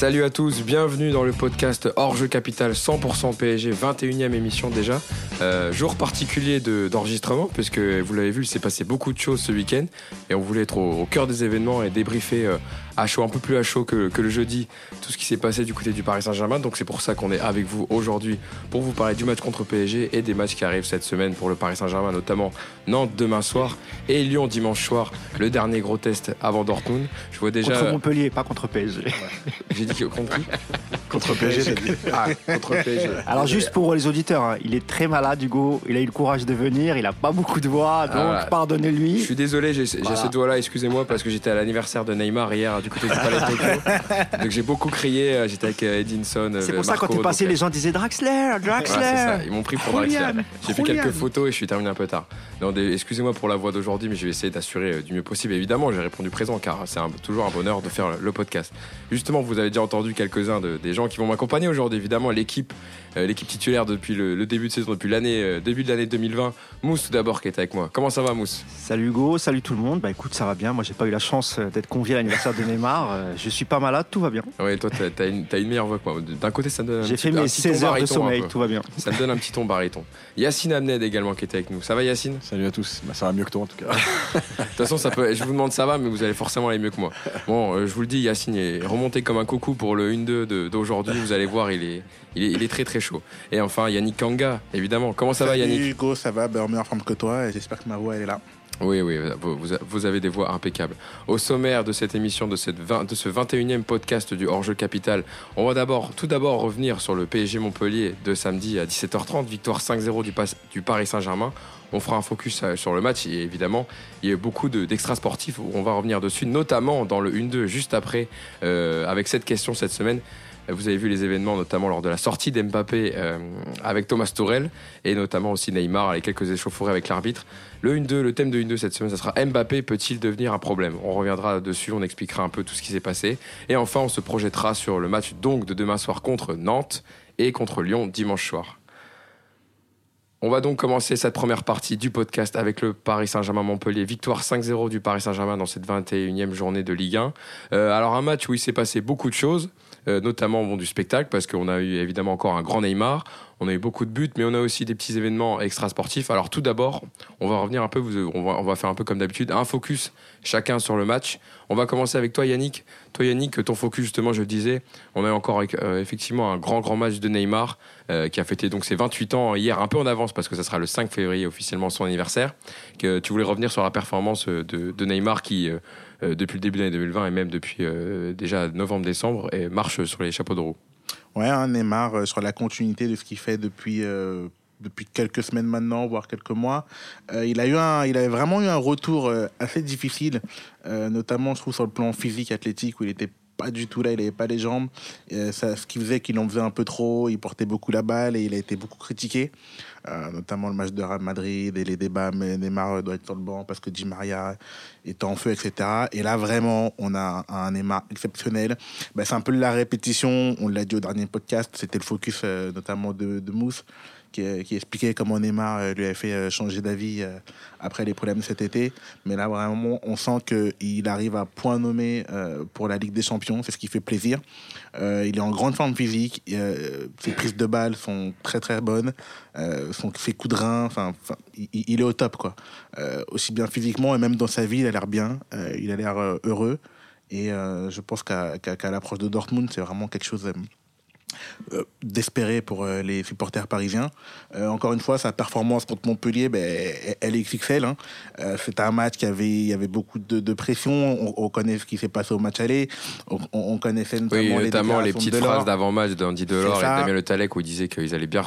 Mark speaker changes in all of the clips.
Speaker 1: Salut à tous, bienvenue dans le podcast Hors Jeu Capital 100% PSG, 21e émission déjà. Euh, jour particulier de- d'enregistrement, puisque vous l'avez vu, il s'est passé beaucoup de choses ce week-end et on voulait être au, au cœur des événements et débriefer euh, à chaud, un peu plus à chaud que, que le jeudi, tout ce qui s'est passé du côté du Paris Saint-Germain. Donc c'est pour ça qu'on est avec vous aujourd'hui pour vous parler du match contre PSG et des matchs qui arrivent cette semaine pour le Paris Saint-Germain, notamment Nantes demain soir et Lyon dimanche soir, le dernier gros test avant Dortmund. Je vois déjà.
Speaker 2: Contre Montpellier, pas contre PSG.
Speaker 1: J'ai dit que contre qui?
Speaker 3: Contre PSG, dit.
Speaker 1: Ah, contre PSG.
Speaker 2: Alors juste pour les auditeurs, hein, il est très malade Hugo, il a eu le courage de venir, il a pas beaucoup de voix, donc.
Speaker 1: Je
Speaker 2: pardonnez-lui.
Speaker 1: suis désolé, j'ai j'ai
Speaker 2: Voilà.
Speaker 1: cette voix-là, excusez-moi, parce que j'étais à l'anniversaire de Neymar hier du Tokyo. Donc j'ai beaucoup crié, euh, j'étais avec euh, Edinson.
Speaker 2: C'est
Speaker 1: euh,
Speaker 2: pour ça quand t'es passé,
Speaker 1: donc,
Speaker 2: les gens disaient Draxler,
Speaker 1: c'est ça,
Speaker 2: Draxler.
Speaker 1: ils m'ont pris pour Draxler. J'ai fait quelques photos et je suis terminé un peu tard. Excusez-moi pour la voix d'aujourd'hui, mais je vais essayer d'assurer du mieux possible. Évidemment, j'ai répondu présent car c'est toujours un bonheur de faire le- podcast. Justement, vous avez déjà entendu quelques-uns de- des gens qui vont m'accompagner aujourd'hui. Évidemment, l'équipe, l'équipe titulaire depuis le, le début de saison, depuis l'année, euh, début de l'année 2020. Mousse tout d'abord qui est avec moi. Comment ça va, Mousse?
Speaker 2: Salut Hugo, salut tout le monde. Bah écoute, ça va bien. Moi, j'ai pas eu la chance euh, d'être convié à l'anniversaire de Neymar. Euh, Je suis pas malade, tout va bien.
Speaker 1: Ouais, toi, t'as une, une meilleure voix que moi. D'un côté, ça me donne un
Speaker 2: J'ai
Speaker 1: petit-
Speaker 2: fait mes
Speaker 1: petit ton
Speaker 2: 16 heures de sommeil, tout va bien.
Speaker 1: Ça me donne un petit ton baryton. Yacine Amned également qui était avec nous. Ça va, Yacine? De
Speaker 3: Salut à tous. Bah, ça va mieux que toi en tout cas.
Speaker 1: toute façon, ça peut, je vous demande ça va, mais vous allez forcément aller mieux que moi. Bon, euh, je vous le dis, Yacine est remonté comme un coucou pour le 1-2 de- d'aujourd'hui. Vous allez voir, il est, il, est, il est très très chaud. Et enfin, Yannick Kanga, évidemment. Comment ça va, Yannick
Speaker 4: Hugo, ça va, ben, en meilleure forme que toi et j'espère que ma voix elle est là.
Speaker 1: Oui, oui, vous, avez des voix impeccables. Au sommaire de cette émission, de, cette 20 de ce 21e podcast du Hors-jeu Capital, on va d'abord, tout d'abord revenir sur le PSG Montpellier de samedi à 17h30, victoire 5-0 du, Paris Saint-Germain. On fera un focus euh, sur le match et évidemment, il y a eu beaucoup de- d'extra sportifs où on va revenir dessus, notamment dans le 1-2 juste après, euh, avec cette question cette semaine. Vous avez vu les événements, notamment lors de la sortie d'Mbappé euh, avec Thomas Tourel et notamment aussi Neymar, avec quelques échauffourées avec l'arbitre. Le 1-2, le thème de 1-2 cette semaine, ça sera Mbappé peut-il devenir un problème? On reviendra dessus, on expliquera un peu tout ce qui s'est passé. Et enfin, on se projettera sur le match donc de demain soir contre Nantes et contre Lyon dimanche soir. On va donc commencer cette première partie du podcast avec le Paris Saint-Germain-Montpellier. Victoire 5-0 du Paris Saint-Germain dans cette 21e journée de Ligue 1. Euh, alors un match où il s'est passé beaucoup de choses, euh, notamment bon, du spectacle, parce qu'on a eu évidemment encore un grand Neymar, on a eu beaucoup de buts, mais on a aussi des petits événements extra-sportifs. Alors tout d'abord, on va revenir un peu, on va, faire un peu comme d'habitude, un focus chacun sur le match. On va commencer avec toi Yannick. Toi Yannick, ton focus justement, je le disais, on a encore euh, effectivement un grand grand match de Neymar euh, qui a fêté donc ses 28 ans hier, un peu en avance parce que ça sera le 5 février officiellement son anniversaire. Que tu voulais revenir sur la performance euh, de, de Neymar qui, depuis le début de l'année 2020 et même depuis euh, déjà novembre-décembre, et marche sur les chapeaux de roue.
Speaker 4: Ouais, hein, Neymar euh, sur la continuité de ce qu'il fait depuis, euh, depuis quelques semaines maintenant, voire quelques mois. Euh, il, a eu un, il avait vraiment eu un retour euh, assez difficile, euh, notamment je trouve sur le plan physique, athlétique, où il était pas du tout là, il n'avait pas les jambes. Euh, ça, ce qui faisait qu'il en faisait un peu trop, il portait beaucoup la balle et il a été beaucoup critiqué, Euh, notamment le match de Madrid et les débats, mais Neymar doit être sur le banc parce que Di Maria est en feu, etc. Et là, vraiment, on a un Neymar exceptionnel. Ben, c'est un peu la répétition, on l'a dit au dernier podcast, c'était le focus euh, notamment de, de Mousse, qui, euh, qui expliquait comment Neymar euh, lui avait fait euh, changer d'avis après les problèmes cet été. Mais là, vraiment, on sent qu'il arrive à point nommé pour la Ligue des Champions, c'est ce qui fait plaisir. Il est en grande forme physique, ses prises de balles sont très très bonnes, ses coups de rein, enfin, il, est au top, quoi. Aussi bien physiquement et même dans sa vie, il a l'air bien, il a l'air heureux. Et je pense qu'à l'approche de Dortmund, c'est vraiment quelque chose euh, d'espérer pour euh, les supporters parisiens. Euh, encore une fois, sa performance contre Montpellier, ben, elle- est XXL. Hein. C'était un match qui avait, il y avait beaucoup de, de pression. On, on connaît ce qui s'est passé au match aller. On, on- on connaissait notamment,
Speaker 1: Oui,
Speaker 4: les,
Speaker 1: notamment les petites
Speaker 4: de
Speaker 1: phrases d'avant-match d'Andy Delors et de Damien Le Talec où il disait qu'ils allaient bien,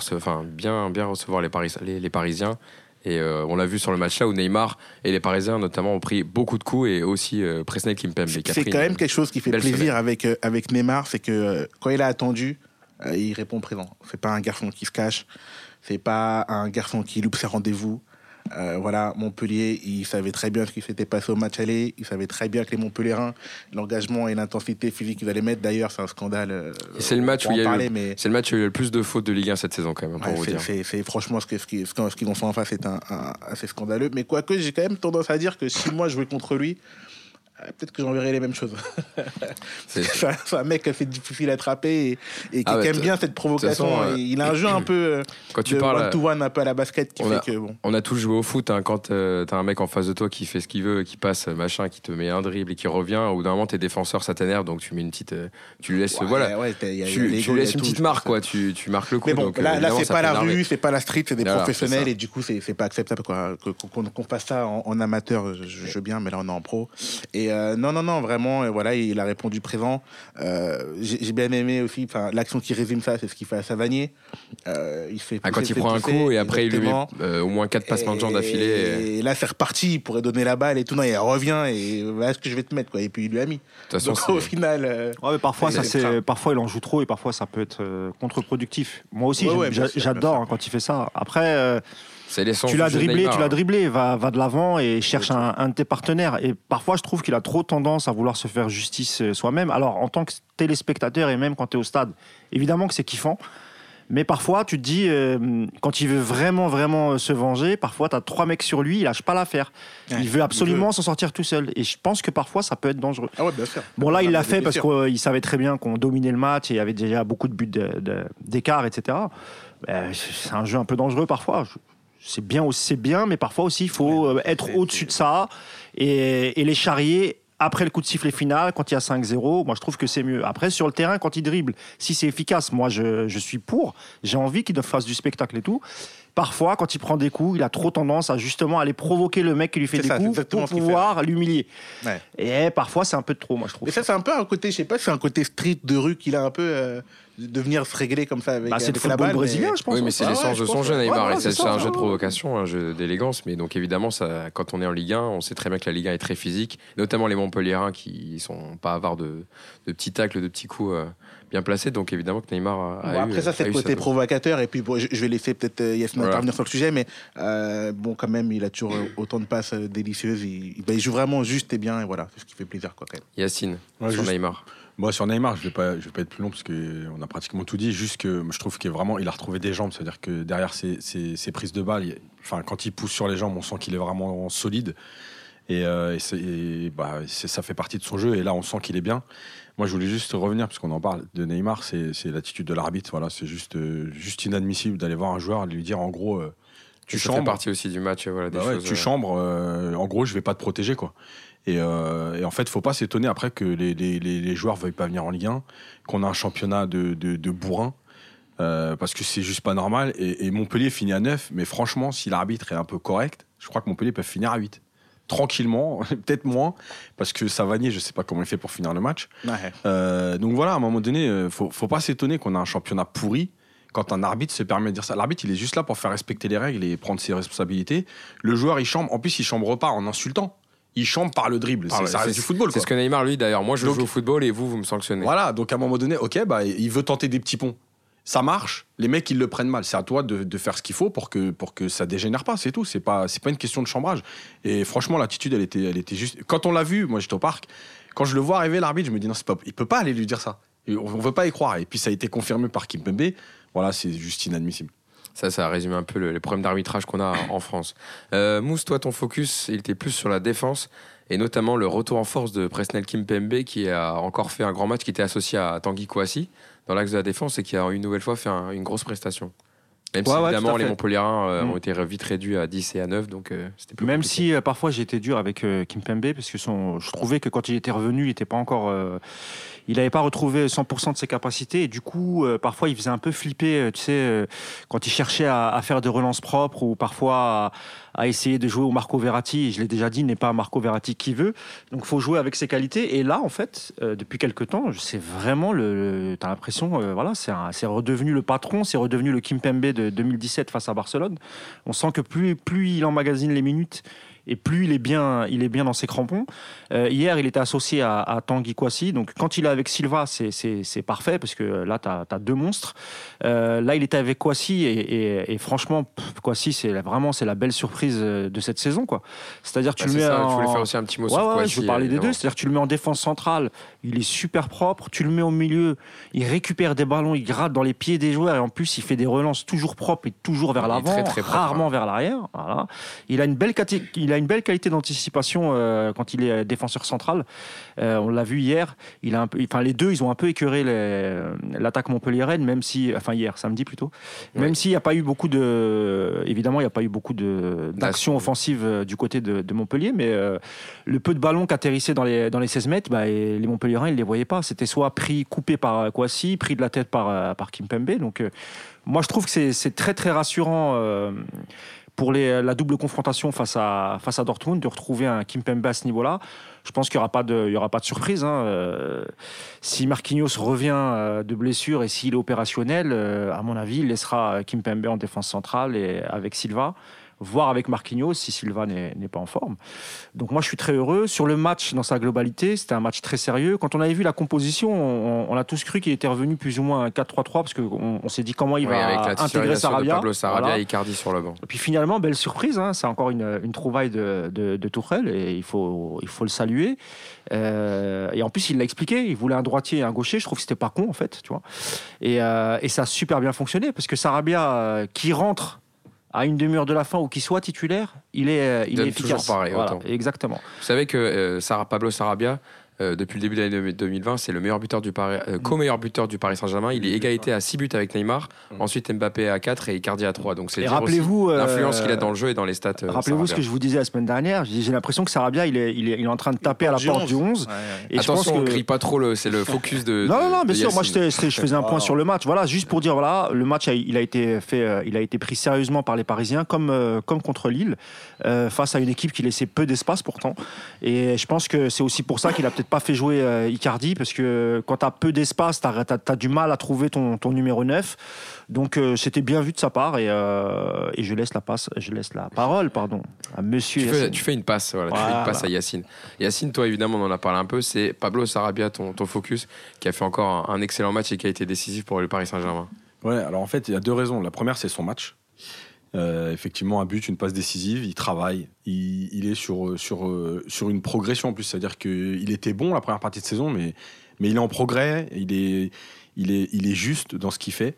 Speaker 1: recevoir les, Paris, les, les Parisiens. Et euh, on l'a vu sur le match là où Neymar et les Parisiens notamment ont pris beaucoup de coups et aussi euh, Presnel Kimpembe. qui a
Speaker 4: C'est quand même quelque chose qui fait plaisir
Speaker 1: semaine.
Speaker 4: avec, euh, avec Neymar, c'est que quand il a attendu, euh, il répond présent. C'est pas un garçon qui se cache, c'est pas un garçon qui loupe ses rendez-vous. Euh, voilà, Montpellier, il savait très bien ce qui s'était passé au match aller. Il savait très bien que les Montpelliérains, l'engagement et l'intensité physique qu'ils allaient mettre. D'ailleurs, c'est un scandale. euh,
Speaker 1: c'est le match où il y a eu
Speaker 4: parler,
Speaker 1: le-
Speaker 4: mais
Speaker 1: C'est le match où il y a eu le plus de fautes de Ligue 1 cette saison quand même, pour
Speaker 4: Ouais,
Speaker 1: vous
Speaker 4: c'est- franchement ce que ce qui- ce qu'ils ont fait en face est un, un- assez scandaleux. Mais quoique j'ai quand même tendance à dire que si moi je jouais contre lui, peut-être que j'enverrai les mêmes choses.
Speaker 1: C'est-
Speaker 4: un, mec assez difficile à attraper et, et qui
Speaker 1: Ah ouais,
Speaker 4: aime bien cette provocation.
Speaker 1: façon, euh,
Speaker 4: il a un jeu un peu euh,
Speaker 1: Quand tu
Speaker 4: de
Speaker 1: parles.
Speaker 4: one to one un peu à la basket qui
Speaker 1: On
Speaker 4: fait
Speaker 1: a-
Speaker 4: que bon.
Speaker 1: On a tous joué au foot, hein, quand euh, t'as un mec en face de toi qui fait ce qu'il veut, qui passe, euh, machin, qui te met un dribble et qui revient, au bout d'un moment, tes défenseurs, ça t'énerve, donc tu mets une petite. euh, tu lui laisses.
Speaker 4: Ouais,
Speaker 1: voilà.
Speaker 4: ouais, t'as- il y a- il y a
Speaker 1: tu, laisses une
Speaker 4: tout,
Speaker 1: petite marque, quoi. Tu, tu marques le coup.
Speaker 4: Mais bon,
Speaker 1: donc, euh,
Speaker 4: là, là c'est pas la rue, c'est pas la street, c'est des professionnels et du coup, c'est pas acceptable quoi. Qu'on fasse ça en, amateur, je, je veux bien, mais là on est en pro. Et euh, non, non, non, vraiment, euh, voilà, il a répondu présent. Euh, J'ai bien aimé aussi, enfin, l'action qui résume ça, c'est ce qu'il fait à Savanier. Euh, il fait
Speaker 1: Ah, quand il
Speaker 4: fait
Speaker 1: prend un coup et après il lui met euh, au moins 4 passements de jambes d'affilée. et-
Speaker 4: Et là, c'est reparti, il pourrait donner la balle et tout. Non, il revient et voilà ce que je vais te mettre, quoi. Et puis il lui a mis.
Speaker 1: De toute façon,
Speaker 4: Donc au final, euh,
Speaker 2: Ouais, mais parfois, ça,
Speaker 4: c'est
Speaker 2: parfois, il en joue trop et parfois, ça peut être contre-productif. Moi aussi,
Speaker 4: Ouais, ouais,
Speaker 2: j'adore hein, quand il fait ça. Après, euh. Tu l'as dribblé, tu l'as
Speaker 1: hein.
Speaker 2: dribblé, va, va de l'avant et cherche un, un de tes partenaires. Et parfois, je trouve qu'il a trop tendance à vouloir se faire justice euh, soi-même. Alors, en tant que téléspectateur et même quand tu es au stade, évidemment que c'est kiffant. Mais parfois, tu te dis, euh, quand il veut vraiment, vraiment euh, se venger, parfois, tu as trois mecs sur lui, il lâche pas l'affaire.
Speaker 4: Ouais,
Speaker 2: il veut absolument s'en sortir tout seul. Et je pense que parfois, ça peut être dangereux.
Speaker 4: Ah ouais, bien sûr.
Speaker 2: Bon, là, il l'a
Speaker 4: Ah,
Speaker 2: fait parce qu'il savait très bien qu'on dominait le match et il y avait déjà beaucoup de buts d'écart, etc. Ben, c'est un jeu un peu dangereux parfois. C'est bien, aussi- c'est bien, mais parfois aussi, il faut euh, être au-dessus de ça et, et les charrier après le coup de sifflet final, quand il y a 5-0. Moi, je trouve que c'est mieux. Après, sur le terrain, quand il dribble, si c'est efficace, moi, je, je suis pour. J'ai envie qu'il fasse du spectacle et tout. Parfois, quand il prend des coups, il a trop tendance à justement aller provoquer le mec qui lui fait des
Speaker 4: ça,
Speaker 2: coups pour pouvoir l'humilier.
Speaker 4: Ouais.
Speaker 2: Et parfois, c'est un peu de trop, moi, je trouve.
Speaker 4: Et ça, c'est un peu un côté, je sais pas, c'est un côté street de rue qu'il a un peu euh, de venir se régler comme ça avec,
Speaker 2: Bah, c'est le football
Speaker 4: balle.
Speaker 2: brésilien,
Speaker 4: mais-
Speaker 2: je pense.
Speaker 1: Oui, mais c'est
Speaker 4: Ah ouais,
Speaker 1: l'essence de son jeu. Neymar.
Speaker 2: Ouais,
Speaker 1: c'est un jeu de provocation, un jeu d'élégance. Mais donc, évidemment, ça, quand on est en Ligue 1, on sait très bien que la Ligue 1 est très physique. Notamment les Montpelliérains qui sont pas avares de, de petits tacles, de petits coups euh, bien placés. Donc, évidemment, que Neymar a, a
Speaker 4: Bon,
Speaker 1: eu,
Speaker 4: après ça, c'est le côté provocateur. Et puis, bon, je, je vais laisser peut-être euh, Yasmine
Speaker 1: Voilà.
Speaker 4: intervenir sur le sujet, mais euh, bon, quand même, il a toujours euh, autant de passes délicieuses. Il, il- il joue vraiment juste et bien, et voilà, c'est ce qui fait plaisir, quoi, quand même.
Speaker 1: Yacine,
Speaker 3: Ouais,
Speaker 1: sur
Speaker 3: juste-
Speaker 1: Neymar.
Speaker 3: Moi, sur Neymar, je vais pas, je vais pas être plus long parce qu'on a pratiquement tout dit. Juste que je trouve qu'il est vraiment, il a retrouvé des jambes. C'est-à-dire que derrière ses, ses- ses prises de balles, il- enfin, quand il pousse sur les jambes, on sent qu'il est vraiment solide. Et, euh, et c'est- et, bah, ça fait partie de son jeu. Et là, on sent qu'il est bien. Moi, je voulais juste revenir, parce qu'on en parle de Neymar, c'est l'attitude de l'arbitre. Voilà, c'est juste, euh, juste inadmissible d'aller voir un joueur et lui dire en gros, euh, tu
Speaker 1: Tu ça fait
Speaker 3: chambres.
Speaker 1: partie aussi du match. Voilà, des
Speaker 3: Bah ouais,
Speaker 1: choses,
Speaker 3: tu
Speaker 1: euh,
Speaker 3: chambres, euh, en gros, je vais pas te protéger, quoi. Et, euh, et en fait, faut pas s'étonner après que les, les, les, les joueurs veuillent pas venir en Ligue 1, qu'on a un championnat de, de, de bourrin, euh, parce que c'est juste pas normal. Et, et Montpellier finit à 9, mais franchement, si l'arbitre est un peu correct, je crois que Montpellier peut finir à 8. Tranquillement, peut-être moins, parce que Savanier, je sais pas comment il fait pour finir le match. Euh, donc voilà, à un moment donné, euh, faut, faut pas s'étonner qu'on a un championnat pourri quand un arbitre se permet de dire ça. L'arbitre, il est juste là pour faire respecter les règles et prendre ses responsabilités. Le joueur, il chambre. En plus, il chambre pas en insultant. Il chambre par le dribble. C'est-
Speaker 1: le-
Speaker 3: ça reste du football.
Speaker 1: C'est ce que Neymar, lui, d'ailleurs. Moi, je
Speaker 3: Donc-
Speaker 1: joue au football et vous, vous me sanctionnez.
Speaker 3: Voilà, donc à un moment donné, ok, bah, il veut tenter des petits ponts. Ça marche, les mecs ils le prennent mal. C'est à toi de, faire ce qu'il faut pour que, pour que ça dégénère pas, c'est tout. C'est pas, c'est pas une question de chambrage. Et franchement, l'attitude, elle était, juste. Quand on l'a vu, moi j'étais au parc, quand je le vois arriver, l'arbitre, je me dis non, c'est il peut pas aller lui dire ça. On, on veut pas y croire. Et puis ça a été confirmé par Kim Pembe. Voilà, c'est juste inadmissible.
Speaker 1: Ça, ça résume un peu le- les problèmes d'arbitrage qu'on a en France. Euh, Mousse, toi, ton focus, il était plus sur la défense et notamment le retour en force de Presnel Kimpembe qui a encore fait un grand match qui était associé à Tanguy Kouassi dans l'axe de la défense et qui a une nouvelle fois fait un- une grosse prestation. Même si
Speaker 2: Ouais,
Speaker 1: évidemment les. Montpelliérains euh,
Speaker 2: Mm.
Speaker 1: ont été vite réduits à 10 et à 9, donc euh, c'était plus
Speaker 2: Même
Speaker 1: compliqué.
Speaker 2: si euh, parfois j'ai été dur avec Kimpembe parce que son, je trouvais que quand il était revenu, il était pas encore, il n'avait pas retrouvé 100% de ses capacités et du coup euh, parfois il faisait un peu flipper, euh, tu sais, euh, quand il cherchait à, faire des relances propres ou parfois à, essayer de jouer au Marco Verratti. Je l'ai déjà dit, n'est pas Marco Verratti qui veut, donc il faut jouer avec ses qualités. Et là en fait, depuis quelques temps, c'est vraiment le, le- t'as l'impression, voilà, c'est redevenu le patron, c'est redevenu le Kimpembe de 2017 face à Barcelone. On sent que plus, plus il emmagasine les minutes et plus il est bien, il est bien dans ses crampons. Euh, hier, il était associé à, à Tanguy Kouassi. Donc, quand il est avec Silva, c'est- parfait parce que là, tu as, deux monstres. Euh, là, il était avec Kouassi et, et- et franchement, Kouassi, c'est vraiment c'est la belle surprise euh, de cette saison. C'est-à-dire, tu
Speaker 1: Bah,
Speaker 2: le
Speaker 1: c'est
Speaker 2: mets
Speaker 1: ça,
Speaker 2: en...
Speaker 1: je voulais faire aussi un petit mot
Speaker 2: Ouais,
Speaker 1: sur
Speaker 2: ouais,
Speaker 1: Kouassi,
Speaker 2: je veux parler des deux. C'est-à-dire, tu le mets en défense centrale, il est super propre. Tu le mets au milieu, il récupère des ballons, il gratte dans les pieds des joueurs et en plus, il fait des relances toujours propres et toujours vers l'avant,
Speaker 1: très, très propre,
Speaker 2: rarement vers l'arrière. Voilà. Il a une belle caté- il a une belle qualité d'anticipation euh, quand il est défenseur central. Euh, on l'a vu hier. Il a un peu, enfin, les deux, ils ont un peu écœuré l'attaque montpelliéraine, même si, enfin hier, samedi plutôt. Même s'il n'y a pas eu beaucoup de, évidemment, il n'y a pas eu beaucoup de d'actions
Speaker 1: D'action.
Speaker 2: offensives euh, du côté de, de Montpellier, mais euh, le peu de ballons qui atterrissaient dans les dans les 16 mètres, bah, et les Montpelliérains, ils les voyaient pas. C'était soit pris, coupé par Kouassi, pris de la tête par euh, par Kimpembe. Donc, euh, moi, je trouve que c'est très très rassurant. euh, pour les, la double confrontation face à, face à Dortmund, de retrouver un Kimpembe à ce niveau-là, je pense qu'il n'y aura, pas de- il aura pas de surprise. hein. Si Marquinhos revient de blessure et s'il est opérationnel, à mon avis, il laissera Kimpembe en défense centrale et avec Silva, voire avec Marquinhos si Silva n'est pas en forme. Donc moi, je suis très heureux. Sur le match dans sa globalité, c'était un match très sérieux. Quand on avait vu la composition, on, on a tous cru qu'il était revenu plus ou moins à 4-3-3 parce qu'on on, s'est dit comment il
Speaker 1: Oui,
Speaker 2: va
Speaker 1: avec la
Speaker 2: intégrer
Speaker 1: de
Speaker 2: Sarabia.
Speaker 1: Pablo Sarabia
Speaker 2: Voilà.
Speaker 1: et Icardi sur le banc.
Speaker 2: Et puis finalement, belle surprise, hein, c'est encore une, une trouvaille de, de, de Tourelle et il faut, il faut le saluer. Euh, et en plus, il l'a expliqué, il voulait un droitier et un gaucher, je trouve que c'était pas con en fait, tu vois. Et, euh, et ça a super bien fonctionné parce que Sarabia, euh, qui rentre à une demi-heure de la fin ou qui soit titulaire, il est, euh, il
Speaker 1: Donne
Speaker 2: est efficace.
Speaker 1: toujours pareil,
Speaker 2: Voilà,
Speaker 1: autant.
Speaker 2: exactement.
Speaker 1: Vous savez que euh, Sarah- Pablo Sarabia, euh, depuis le début de l'année 2020, c'est le meilleur buteur du Paris, euh, co-meilleur buteur du Paris Saint-Germain. Il est égalité à 6 buts avec Neymar. Ensuite, Mbappé à 4 et Icardi à 3. Donc c'est
Speaker 2: rappelez-vous, euh,
Speaker 1: l'influence qu'il a dans le jeu et dans les stats.
Speaker 2: Rappelez-vous ce que je vous disais la semaine dernière. J'ai l'impression que Sarabia, il est, il est, il est en train de taper à la porte
Speaker 4: 11.
Speaker 2: du 11.
Speaker 4: Ouais, ouais.
Speaker 2: Et je pense
Speaker 1: Attention, on
Speaker 2: que-
Speaker 1: grille pas trop le. C'est le focus de.
Speaker 2: Non, non, non, bien sûr. Moi, je faisais un point sur le match. Voilà, juste pour dire, voilà, le match, a- il a été fait, il a été pris sérieusement par les Parisiens, comme, euh, comme contre Lille, euh, face à une équipe qui laissait peu d'espace pourtant. Et je pense que c'est aussi pour ça qu'il a peut-être pas fait jouer euh, Icardi, parce que quand tu as peu d'espace, tu as, du mal à trouver ton, ton numéro 9. Donc, euh, c'était bien vu de sa part. Et, euh, et je laisse la passe, je laisse la parole, pardon, à Monsieur.
Speaker 1: Tu fais,
Speaker 2: Yacine.
Speaker 1: tu fais une passe, voilà, tu fais
Speaker 2: Voilà.
Speaker 1: une passe à Yacine. Yacine, toi évidemment, on en a parlé un peu. C'est Pablo Sarabia, ton, ton focus, qui a fait encore un, un excellent match et qui a été décisif pour le Paris Saint-Germain.
Speaker 3: Ouais, alors en fait, il y a deux raisons. La première, c'est son match. Euh, effectivement, un but, une passe décisive, il travaille, il, est sur, sur, euh, sur une progression en plus. C'est-à-dire qu'il était bon la première partie de saison, mais, mais il est en progrès, il est, il est, il est juste dans ce qu'il fait.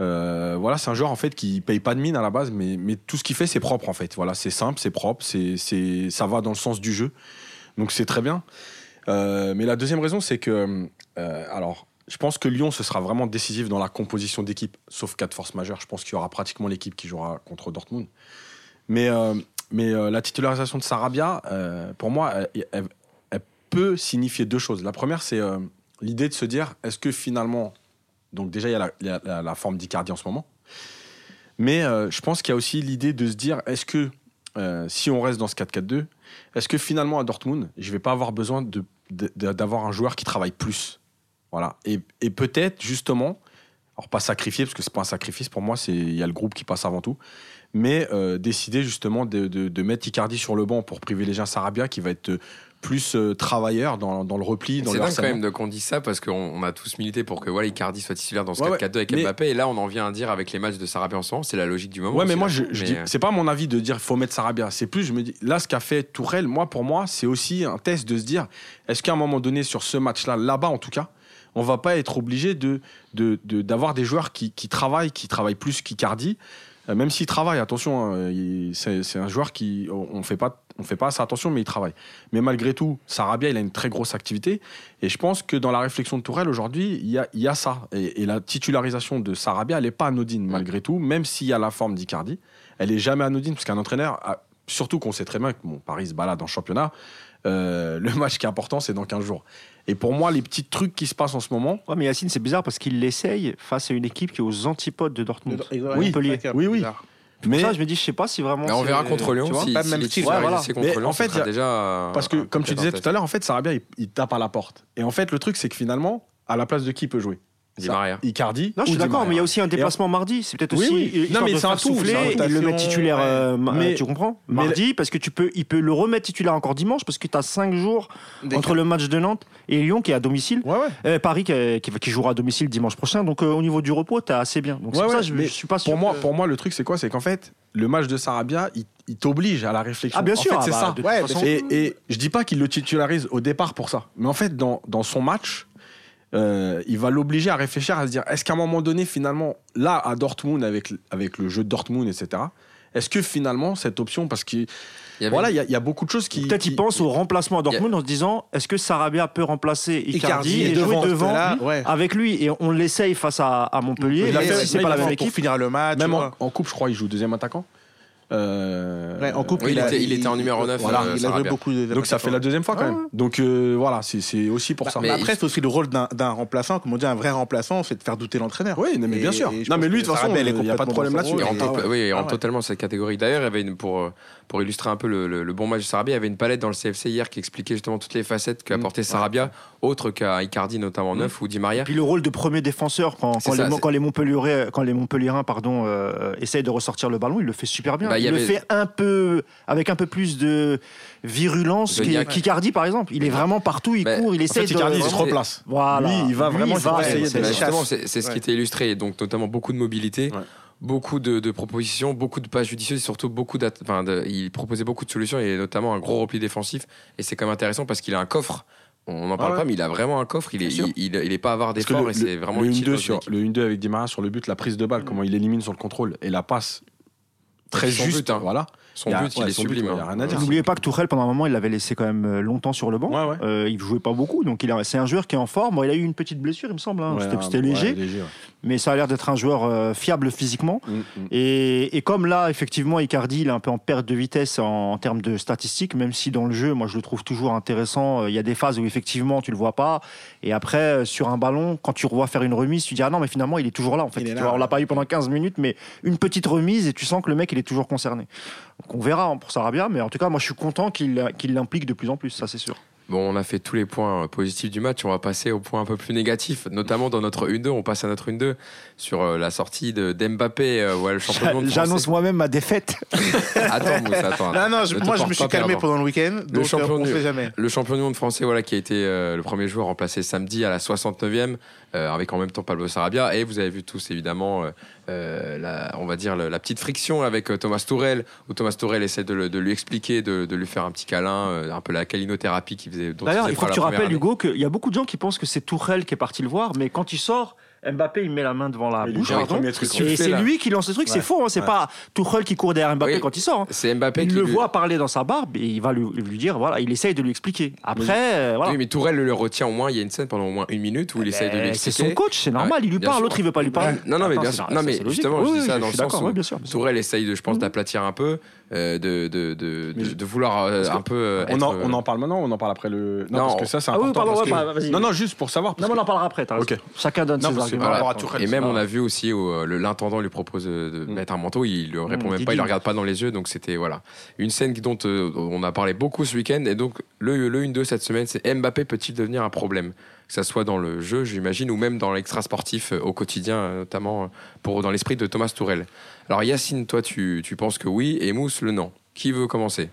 Speaker 3: Euh, voilà, c'est un joueur en fait qui paye pas de mine à la base, mais, mais tout ce qu'il fait, c'est propre en fait. Voilà, c'est simple, c'est propre, c'est, c'est, ça va dans le sens du jeu. Donc c'est très bien. Mais la deuxième raison, c'est que, alors, je pense que Lyon, ce sera vraiment décisif dans la composition d'équipe, sauf cas de force majeure. Je pense qu'il y aura pratiquement l'équipe qui jouera contre Dortmund. Mais, euh, mais euh, la titularisation de Sarabia, euh, pour moi, elle, peut signifier deux choses. La première, c'est l'idée de se dire, est-ce que finalement, donc déjà, il y a la, forme d'Icardi en ce moment, mais je pense qu'il y a aussi l'idée de se dire, est-ce que si on reste dans ce 4-4-2, est-ce que finalement à Dortmund, je vais pas avoir besoin d'avoir un joueur qui travaille plus? Voilà. Et, et peut-être justement, alors pas sacrifier, parce que c'est pas un sacrifice pour moi, il y a le groupe qui passe avant tout, mais euh, décider justement de, de- de mettre Icardi sur le banc pour privilégier un Sarabia qui va être plus euh, travailleur dans, dans le repli,
Speaker 1: C'est dingue quand même de qu'on dise ça parce qu'on on a tous milité pour que voilà, Icardi soit titulaire dans ce
Speaker 3: Ouais,
Speaker 1: 4-4-2 avec
Speaker 3: mais-
Speaker 1: Mbappé. Et là, on en vient à dire avec les matchs de Sarabia ensemble, c'est la logique du moment.
Speaker 3: Ouais, mais moi, je, je
Speaker 1: mais, euh,
Speaker 3: c'est pas mon avis de dire faut mettre Sarabia. C'est plus, je me dis, là, ce qu'a fait Tourelle, moi, pour moi, c'est aussi un test de se dire, est-ce qu'à un moment donné, sur ce match-là, là-bas en tout cas, on va pas être obligé de, de, de- d'avoir des joueurs qui, qui travaillent, qui travaillent plus qu'Icardi. Euh, même s'il travaille, attention, hein, il- c'est, c'est un joueur qui, on fait pas, on fait pas assez attention, mais il travaille. Mais malgré tout, Sarabia, il a une très grosse activité. Et je pense que dans la réflexion de Tourelle aujourd'hui, il y a, il y a ça. Et, et la titularisation de Sarabia, elle n'est pas anodine malgré tout, même s'il y a la forme d'Icardi. Elle est jamais anodine, parce qu'un entraîneur, a- surtout qu'on sait très bien que bon, Paris se balade en championnat, euh, le match qui est important, c'est dans 15 jours. Et pour moi, les petits trucs qui se passent en ce moment,
Speaker 2: Ouais, mais Yacine, c'est bizarre parce qu'il l'essaye face à une équipe qui est aux antipodes de Dortmund.
Speaker 4: Exactement.
Speaker 3: Oui,
Speaker 2: Montpellier.
Speaker 3: Oui, oui. mais
Speaker 2: Ça, je me dis, je sais pas si vraiment.
Speaker 1: mais on verra contre Lyon si,
Speaker 4: Pas
Speaker 1: si
Speaker 4: même
Speaker 1: titulaires
Speaker 2: ouais, voilà.
Speaker 1: c'est contre
Speaker 3: Mais
Speaker 1: Lyon,
Speaker 3: en fait,
Speaker 1: sera
Speaker 3: il y a-
Speaker 1: déjà. euh,
Speaker 3: Parce que, comme tu disais tout à l'heure, en fait, Sarabia, il, il tape à la porte. Et en fait, le truc, c'est que finalement, à la place de qui il peut jouer?
Speaker 1: Di Maria.
Speaker 3: Icardi.
Speaker 2: Non, je suis d'accord, mais il y a aussi un déplacement mardi. C'est peut-être
Speaker 3: Oui,
Speaker 2: aussi.
Speaker 3: oui. Non, mais c'est un tout, c'est
Speaker 2: il le met titulaire.
Speaker 4: ouais.
Speaker 2: euh, ma-
Speaker 3: Mais-
Speaker 2: tu comprends
Speaker 3: mais
Speaker 2: Mardi, parce que tu peux, il peut le remettre titulaire encore dimanche, parce que tu as 5 jours
Speaker 4: Des-
Speaker 2: entre le match de Nantes et Lyon qui est à domicile.
Speaker 3: Ouais, ouais.
Speaker 2: Euh, Paris qui, qui, qui jouera à domicile dimanche prochain. Donc euh, au niveau du repos, tu assez bien. Donc c'est
Speaker 3: Ouais,
Speaker 2: pour ça je, suis pas sûr.
Speaker 3: Pour moi,
Speaker 2: que-
Speaker 3: pour moi, le truc, c'est quoi? C'est qu'en fait, le match de Sarabia, il, il t'oblige à la réflexion.
Speaker 2: Ah, bien
Speaker 3: En
Speaker 2: sûr,
Speaker 3: fait,
Speaker 2: ah,
Speaker 3: c'est
Speaker 2: bah,
Speaker 3: ça.
Speaker 4: Ouais,
Speaker 2: façon-
Speaker 3: Et, et je dis pas qu'il le titularise au départ pour ça. Mais en fait, dans, dans son match, euh, il va l'obliger à réfléchir, à se dire est-ce qu'à un moment donné, finalement, là, à Dortmund, avec, avec le jeu de Dortmund, etc., est-ce que finalement, cette option, parce que
Speaker 1: Il y avait-
Speaker 3: voilà, il y, a- il y a beaucoup de choses qui.
Speaker 2: Peut-être
Speaker 3: qui-
Speaker 2: il pense au remplacement à Dortmund en se disant est-ce que Sarabia peut remplacer Icardi,
Speaker 4: Icardi
Speaker 2: et jouer
Speaker 4: devant,
Speaker 2: devant
Speaker 4: là, ouais.
Speaker 2: avec lui et on l'essaye face à, à Montpellier. Si c'est pas
Speaker 3: la
Speaker 2: même équipe.
Speaker 4: Pour finir le match.
Speaker 3: Même en coupe, je crois, il joue deuxième attaquant. Euh,
Speaker 4: Ouais, en coupe,
Speaker 1: Oui, il
Speaker 4: a-
Speaker 1: était- il était en numéro neuf,
Speaker 4: Voilà,
Speaker 1: euh,
Speaker 4: il a joué beaucoup de
Speaker 3: Donc ça fait la deuxième fois quand
Speaker 2: Ah
Speaker 3: même. Donc euh, voilà, c'est- aussi pour
Speaker 4: Bah,
Speaker 3: ça.
Speaker 4: mais
Speaker 1: Mais
Speaker 4: après,
Speaker 1: il-
Speaker 4: c'est aussi le rôle d'un remplaçant, comme on dit, un vrai remplaçant, c'est de faire douter l'entraîneur.
Speaker 3: Oui, mais
Speaker 4: Et-
Speaker 3: bien sûr. Non, mais lui, de toute façon, il n'y a pas de problème là-dessus.
Speaker 1: Il rentre,
Speaker 4: et-
Speaker 1: to- oui, il
Speaker 4: Ah
Speaker 1: rentre
Speaker 4: ouais.
Speaker 1: totalement dans cette catégorie. D'ailleurs, il y avait une, pour, pour illustrer un peu le, le- le bon match de Sarabia, il y avait une palette dans le CFC hier qui expliquait justement toutes les facettes qu'a
Speaker 3: Mm.
Speaker 1: apporté Sarabia, autre qu'à Icardi notamment
Speaker 3: Mm.
Speaker 1: neuf ou Di
Speaker 2: Et
Speaker 1: Maria.
Speaker 2: puis le rôle de premier défenseur quand, les, euh, essayent de ressortir le ballon, il le fait super bien.
Speaker 1: Il
Speaker 2: le
Speaker 1: avait-
Speaker 2: fait un peu avec un peu plus de virulence qu'Icardi par exemple. Il est vraiment partout, il court, il
Speaker 3: En fait,
Speaker 2: de.
Speaker 3: Icardi, il se replace.
Speaker 2: Voilà.
Speaker 3: Lui, il va
Speaker 2: Lui,
Speaker 3: vraiment
Speaker 2: il va
Speaker 3: essayer de-
Speaker 1: Bah, justement, c'est ce qui était illustré, donc notamment beaucoup de mobilité,
Speaker 3: Ouais.
Speaker 1: beaucoup de, de propositions, beaucoup de passes judicieuses, et surtout beaucoup d'att- enfin, de- il proposait beaucoup de solutions et notamment un gros repli défensif. Et c'est quand même intéressant parce qu'il a un coffre. On n'en parle
Speaker 3: Ah ouais.
Speaker 1: pas, mais il a vraiment un coffre. Il est, il, il- il est pas avare d'efforts
Speaker 3: le,
Speaker 1: et c'est vraiment
Speaker 3: le
Speaker 1: utile
Speaker 3: 1-2
Speaker 1: dans
Speaker 3: sur le 1-2 avec Di Maria sur le but, la prise de balle, comment il élimine sur le contrôle et la passe très
Speaker 1: son
Speaker 3: juste.
Speaker 1: but, hein.
Speaker 3: Voilà.
Speaker 1: Son
Speaker 3: Il y a-
Speaker 1: but, il est sublime. hein.
Speaker 3: rien à dire.
Speaker 2: N'oubliez pas que Tourelle, pendant un moment, il l'avait laissé quand même euh, longtemps sur le banc.
Speaker 3: Ouais, ouais.
Speaker 2: Euh, il jouait pas beaucoup, donc c'est un joueur qui est en forme. Il a eu une petite blessure, il me semble. hein.
Speaker 3: Ouais,
Speaker 2: C'était léger, mais ça a l'air d'être un joueur euh, fiable physiquement.
Speaker 3: Mm, mm.
Speaker 2: Et, et comme là, effectivement, Icardi, il est un peu en perte de vitesse en, en termes de statistiques, même si dans le jeu, moi, je le trouve toujours intéressant. Il y a des phases où effectivement, tu le vois pas. Et après, sur un ballon, quand tu revois faire une remise, tu dis ah non, mais finalement, il est toujours là. En fait,
Speaker 4: Il est
Speaker 2: Tu
Speaker 4: là,
Speaker 2: vois, on l'a pas eu pendant 15 minutes, mais une petite remise et tu sens que le mec, il est toujours concerné. Donc on verra pour Sarabia, mais en tout cas, moi, je suis content qu'il qu'il l'implique de plus en plus, ça c'est sûr.
Speaker 1: Bon, on a fait tous les points euh, positifs du match. On va passer au point un peu plus négatif, notamment dans notre 1-2. On passe à notre 1-2 sur euh, la sortie de- d'Mbappé, euh, ouais, le champion du monde.
Speaker 2: J'annonce moi-même ma défaite.
Speaker 1: Attends, Moussa, attends.
Speaker 4: Non, non, je- moi je me suis calmé
Speaker 1: perdant.
Speaker 4: pendant le week-end, donc
Speaker 1: champion
Speaker 4: euh, on
Speaker 1: du-
Speaker 4: sait jamais.
Speaker 1: Le champion du monde français, voilà, qui a été euh, le premier joueur remplacé samedi à la 69e, euh, avec en même temps Pablo Sarabia. Et vous avez vu tous, évidemment, euh, euh, la, on va dire la petite friction avec euh, Thomas Tourel, où Thomas Tourel essaie de, le- de lui expliquer, de, de lui faire un petit câlin, euh, un peu la calinothérapie qu'il faisait.
Speaker 2: D'ailleurs, il faut que tu rappelles. Hugo, qu'il y a beaucoup de gens qui pensent que c'est Tourelle qui est parti le voir, mais quand il sort, Mbappé, il met la main devant la bouche, et c'est lui qui lance le truc, c'est faux, hein, c'est pas Tourelle qui court derrière Mbappé quand il sort. hein.
Speaker 1: C'est Mbappé
Speaker 2: Il
Speaker 1: qui
Speaker 2: le voit parler dans sa barbe et il va lui, dire, voilà, il essaye de lui expliquer. Après, euh, voilà.
Speaker 1: Oui, mais Tourelle le retient au moins. Il y a une scène pendant au moins une minute où il essaie de lui
Speaker 2: Eh, c'est
Speaker 1: expliquer.
Speaker 2: son coach, c'est normal, il lui parle, l'autre il veut pas lui parler.
Speaker 1: Non, non, mais justement, je dis ça dans le sens où. Tourelle essaye, de, je pense,
Speaker 2: Mhm.
Speaker 1: d'aplatir un peu, de, de, de, de,
Speaker 3: je-
Speaker 1: de vouloir euh, un peu. euh,
Speaker 3: On
Speaker 1: être,
Speaker 3: en,
Speaker 1: euh,
Speaker 3: on en parle maintenant ou on en parle après le. Non,
Speaker 1: Non,
Speaker 3: parce que ça, c'est
Speaker 2: Ah oui,
Speaker 3: important.
Speaker 2: pardon,
Speaker 3: parce
Speaker 2: ouais,
Speaker 3: que-
Speaker 2: bah, vas-y.
Speaker 3: Non, non, juste pour savoir.
Speaker 2: Non, on en parlera après, t'as
Speaker 3: Ok.
Speaker 2: raison. Chacun donne
Speaker 3: Non,
Speaker 2: ses arguments.
Speaker 1: Et même, on a vu aussi où euh, le- l'intendant lui propose de,
Speaker 3: Mm.
Speaker 1: mettre un manteau, il ne répond même pas, il ne regarde pas dans les yeux, donc c'était voilà une scène dont euh, on a parlé beaucoup ce week-end. Et donc le, le 1-2 cette semaine, c'est Mbappé peut-il devenir un problème? Que ça soit dans le jeu, j'imagine, ou même dans l'extra sportif euh, au quotidien, euh, notamment euh, pour dans l'esprit de Thomas Tourel. Alors Yacine, toi, tu, tu penses que oui, et Mousse le non. Qui veut commencer?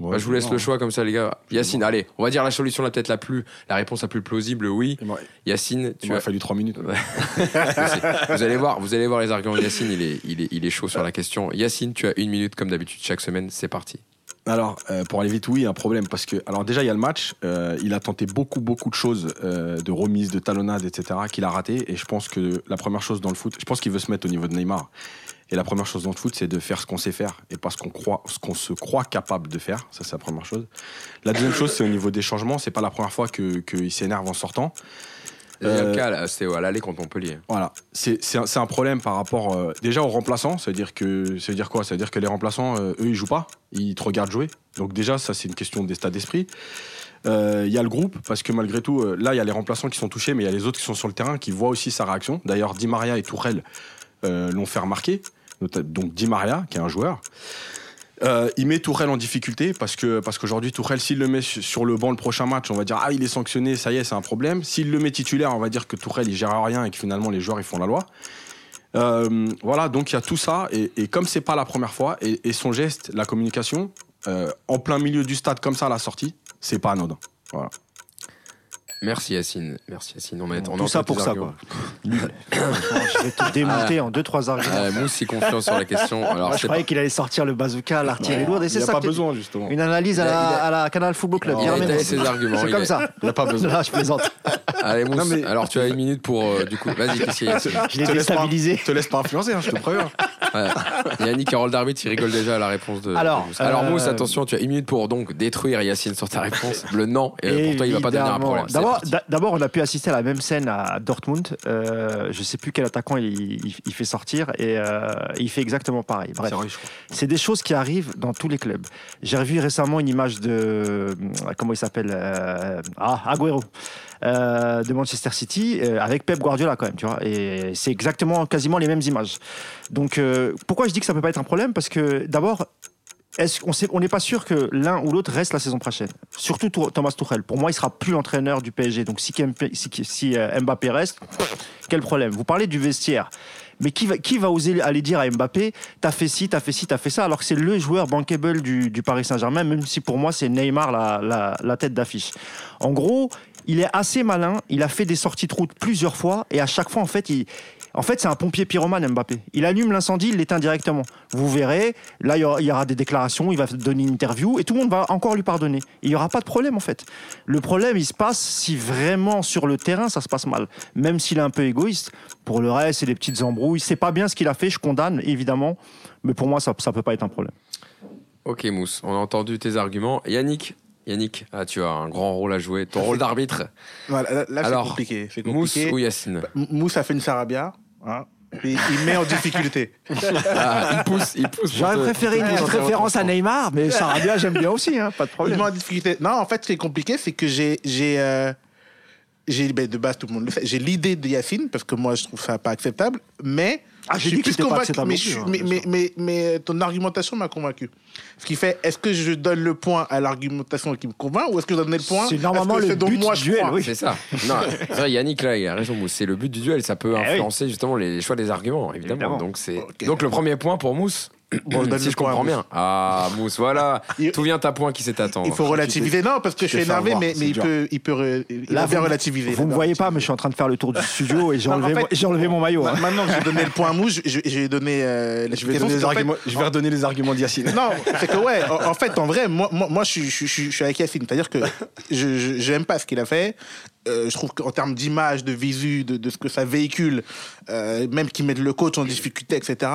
Speaker 3: Ouais,
Speaker 1: Bah, Je vous laisse
Speaker 3: non.
Speaker 1: le choix comme ça, les gars. Yacine, allez, on va dire la solution la peut-être la plus, la réponse la plus plausible, oui.
Speaker 3: M'a-
Speaker 1: Yacine, tu as
Speaker 3: fallu 3 minutes.
Speaker 1: vous allez voir, vous allez voir les arguments Yacine, il est, il est, il est chaud sur la question. Yacine, tu as une minute comme d'habitude chaque semaine, c'est parti.
Speaker 3: Alors, euh, pour aller vite, oui, un problème. Parce que, alors déjà, il y a le match. euh, il a tenté beaucoup, beaucoup de choses, euh, de remises, de talonnades, etc., qu'il a raté. Et je pense que la première chose dans le foot, je pense qu'il veut se mettre au niveau de Neymar. Et la première chose dans le foot, c'est de faire ce qu'on sait faire et pas ce qu'on ce qu'on se croit capable de faire. Ça, c'est la première chose. La deuxième chose, c'est au niveau des changements. C'est pas la première fois que qu'il s'énerve en sortant.
Speaker 1: Le
Speaker 3: Euh,
Speaker 1: cas, là, c'était à l'aller contre Montpellier.
Speaker 3: Voilà, c'est c'est un, c'est un problème par rapport euh, déjà aux remplaçants. Ça veut dire que ça veut dire quoi? Ça veut dire que les remplaçants, euh, eux, ils jouent pas, ils te regardent jouer. Donc déjà, ça c'est une question d'état d'esprit. Euh, Il y a le groupe parce que malgré tout, euh, là il y a les remplaçants qui sont touchés, mais il y a les autres qui sont sur le terrain qui voient aussi sa réaction. D'ailleurs, Di Maria et Tourelle euh, l'ont fait remarquer. Donc Di Maria, qui est un joueur. Euh, il met Tourelle en difficulté parce que parce qu'aujourd'hui Tourelle s'il le met su- sur le banc le prochain match on va dire ah il est sanctionné ça y est c'est un problème. S'il le met titulaire on va dire que Tourelle il gère rien et que finalement les joueurs ils font la loi. Euh, voilà donc il y a tout ça et, comme c'est pas la première fois et, et son geste la communication euh, en plein milieu du stade comme ça à la sortie c'est pas anodin. Voilà
Speaker 1: Merci Yacine, merci Yacine. On, est, on
Speaker 2: Tout ça pour ça,
Speaker 1: arguments.
Speaker 2: quoi. Je vais te démonter en deux, trois arguments.
Speaker 1: Ah, Mousse est confiant sur la question. Alors,
Speaker 2: Moi, je croyais qu'il allait sortir le bazooka, l'artillerie lourde, et
Speaker 3: Il
Speaker 2: c'est
Speaker 3: n'y a
Speaker 2: ça
Speaker 3: pas besoin, justement.
Speaker 2: Une analyse à
Speaker 1: Il
Speaker 2: la,
Speaker 1: il a-
Speaker 2: à la Canal Football Club.
Speaker 1: il
Speaker 2: bien
Speaker 1: a ses arguments.
Speaker 2: C'est
Speaker 1: il
Speaker 2: comme
Speaker 1: est-
Speaker 2: ça.
Speaker 3: Il n'y a pas besoin.
Speaker 2: Là, je plaisante.
Speaker 1: Allez, Mousse,
Speaker 3: Non, mais-
Speaker 1: alors tu as une minute pour. euh, du coup, vas-y, qu'est-ce qu'il y a Yacine
Speaker 2: Je l'ai
Speaker 3: te laisse pas-
Speaker 2: déstabilisé.
Speaker 3: te laisse pas influencer, hein, je te préviens.
Speaker 1: Yannick, Carole d'arbitre, il rigole déjà à la réponse de.
Speaker 2: Alors,
Speaker 1: de Mousse. alors
Speaker 2: euh,
Speaker 1: Mousse, attention, tu as une minute pour donc détruire Yacine sur ta réponse. Le non, et pour toi, il va pas devenir un problème.
Speaker 2: D'abord, on a pu assister à la même scène à Dortmund. Euh, je sais plus quel attaquant il, il- il fait sortir et euh, il fait exactement pareil. Bref,
Speaker 3: C'est
Speaker 2: des choses qui arrivent dans tous les clubs. J'ai revu récemment une image de euh, comment il s'appelle euh, Ah, Agüero. euh, de Manchester City euh, avec Pep Guardiola quand même tu vois et c'est exactement quasiment les mêmes images donc euh, pourquoi je dis que ça peut pas être un problème? Parce que d'abord est-ce qu'on n'est pas sûr que l'un ou l'autre reste la saison prochaine? Surtout Tou- Thomas Tuchel. Pour moi il sera plus l'entraîneur du PSG donc si, euh, Mbappé reste quel problème? Vous parlez du vestiaire. Mais qui va, oser aller dire à Mbappé, t'as fait ci, t'as fait ci, t'as fait ça, alors que c'est le joueur bankable du, Paris Saint-Germain, même si pour moi c'est Neymar la, la, la tête d'affiche. En gros, il est assez malin, il a fait des sorties de route plusieurs fois, et à chaque fois, en fait, il, en fait c'est un pompier pyromane Mbappé. Il allume l'incendie, il l'éteint directement. Vous verrez, là il y, aura, des déclarations, il va donner une interview, et tout le monde va encore lui pardonner. Il n'y aura pas de problème en fait. Le problème, il se passe si vraiment sur le terrain ça se passe mal, même s'il est un peu égoïste. Pour le reste, c'est des petites embrouilles. C'est pas bien ce qu'il a fait, je condamne évidemment, mais pour moi ça ça peut pas être un problème.
Speaker 1: Ok, Mousse, on a entendu tes arguments. Yannick, Yannick, ah, tu as un grand rôle à jouer. Ton rôle d'arbitre,
Speaker 4: Voilà, là, là, c'est
Speaker 1: Alors,
Speaker 4: compliqué.
Speaker 1: Mousse ou Yacine?
Speaker 4: Mousse a fait une Sarabia. Hein, il met en difficulté.
Speaker 1: ah, Il pousse, il
Speaker 2: J'aurais préféré une petite référence à Neymar, mais Sarabia j'aime bien aussi, hein, pas de
Speaker 4: Il
Speaker 2: problème.
Speaker 4: met en difficulté. Non, en fait, ce qui est compliqué, c'est que j'ai. j'ai euh, j'ai ben, de base, tout le monde le sait. J'ai l'idée de Yacine, parce que moi, je trouve ça pas acceptable. Mais.
Speaker 2: Ah, j'ai
Speaker 4: je suis
Speaker 2: dit que
Speaker 4: plus
Speaker 2: c'était pas
Speaker 4: mais, je
Speaker 2: plus,
Speaker 4: suis-
Speaker 2: hein,
Speaker 4: mais, mais,
Speaker 2: sûr.
Speaker 4: mais, mais ton argumentation m'a convaincu. Ce qui fait, est-ce que je donne le point à l'argumentation qui me convainc ou est-ce que je donne le point
Speaker 2: C'est
Speaker 4: à ce
Speaker 2: normalement
Speaker 4: que
Speaker 2: le but
Speaker 4: moi
Speaker 2: du duel, oui.
Speaker 1: C'est ça. Non, Yannick, là, il a raison, Mousse. C'est le but du duel. Ça peut
Speaker 2: Eh oui.
Speaker 1: influencer justement les choix des arguments, évidemment.
Speaker 2: Évidemment.
Speaker 1: Donc, c'est... Donc, le premier point pour Mousse.
Speaker 4: Bon, je donne
Speaker 1: si
Speaker 4: le
Speaker 1: je comprends bien. Ah, Mousse, voilà.
Speaker 4: Il-
Speaker 1: Tout vient à point qui s'est attendre.
Speaker 4: Il faut relativiser. Non, parce que je suis énervé, mais, il peut, il peut, re- il
Speaker 2: Là,
Speaker 4: va bien
Speaker 2: vous-
Speaker 4: relativiser.
Speaker 2: Vous
Speaker 4: Il
Speaker 2: me voyez pas, mais je suis en train de faire le tour du studio et j'ai
Speaker 4: en
Speaker 2: enlevé,
Speaker 4: fait-
Speaker 2: mon- j'ai enlevé mon maillot. hein.
Speaker 4: Ma- Maintenant que j'ai donné le point à Mousse, je, je vais donner
Speaker 3: Je vais,
Speaker 4: l'explication,
Speaker 3: donner les
Speaker 4: parce qu'en fait-
Speaker 3: arguments, je vais redonner les arguments d'Yacine.
Speaker 4: Non, c'est que ouais, en, en fait, en vrai, moi, moi, moi, je, suis- je, suis- je suis avec Yacine. C'est-à-dire que je j'aime pas ce qu'il a fait. Euh, je trouve qu'en termes d'image, de visu, de, de ce que ça véhicule, euh, même qu'il mette le coach en difficulté, etc.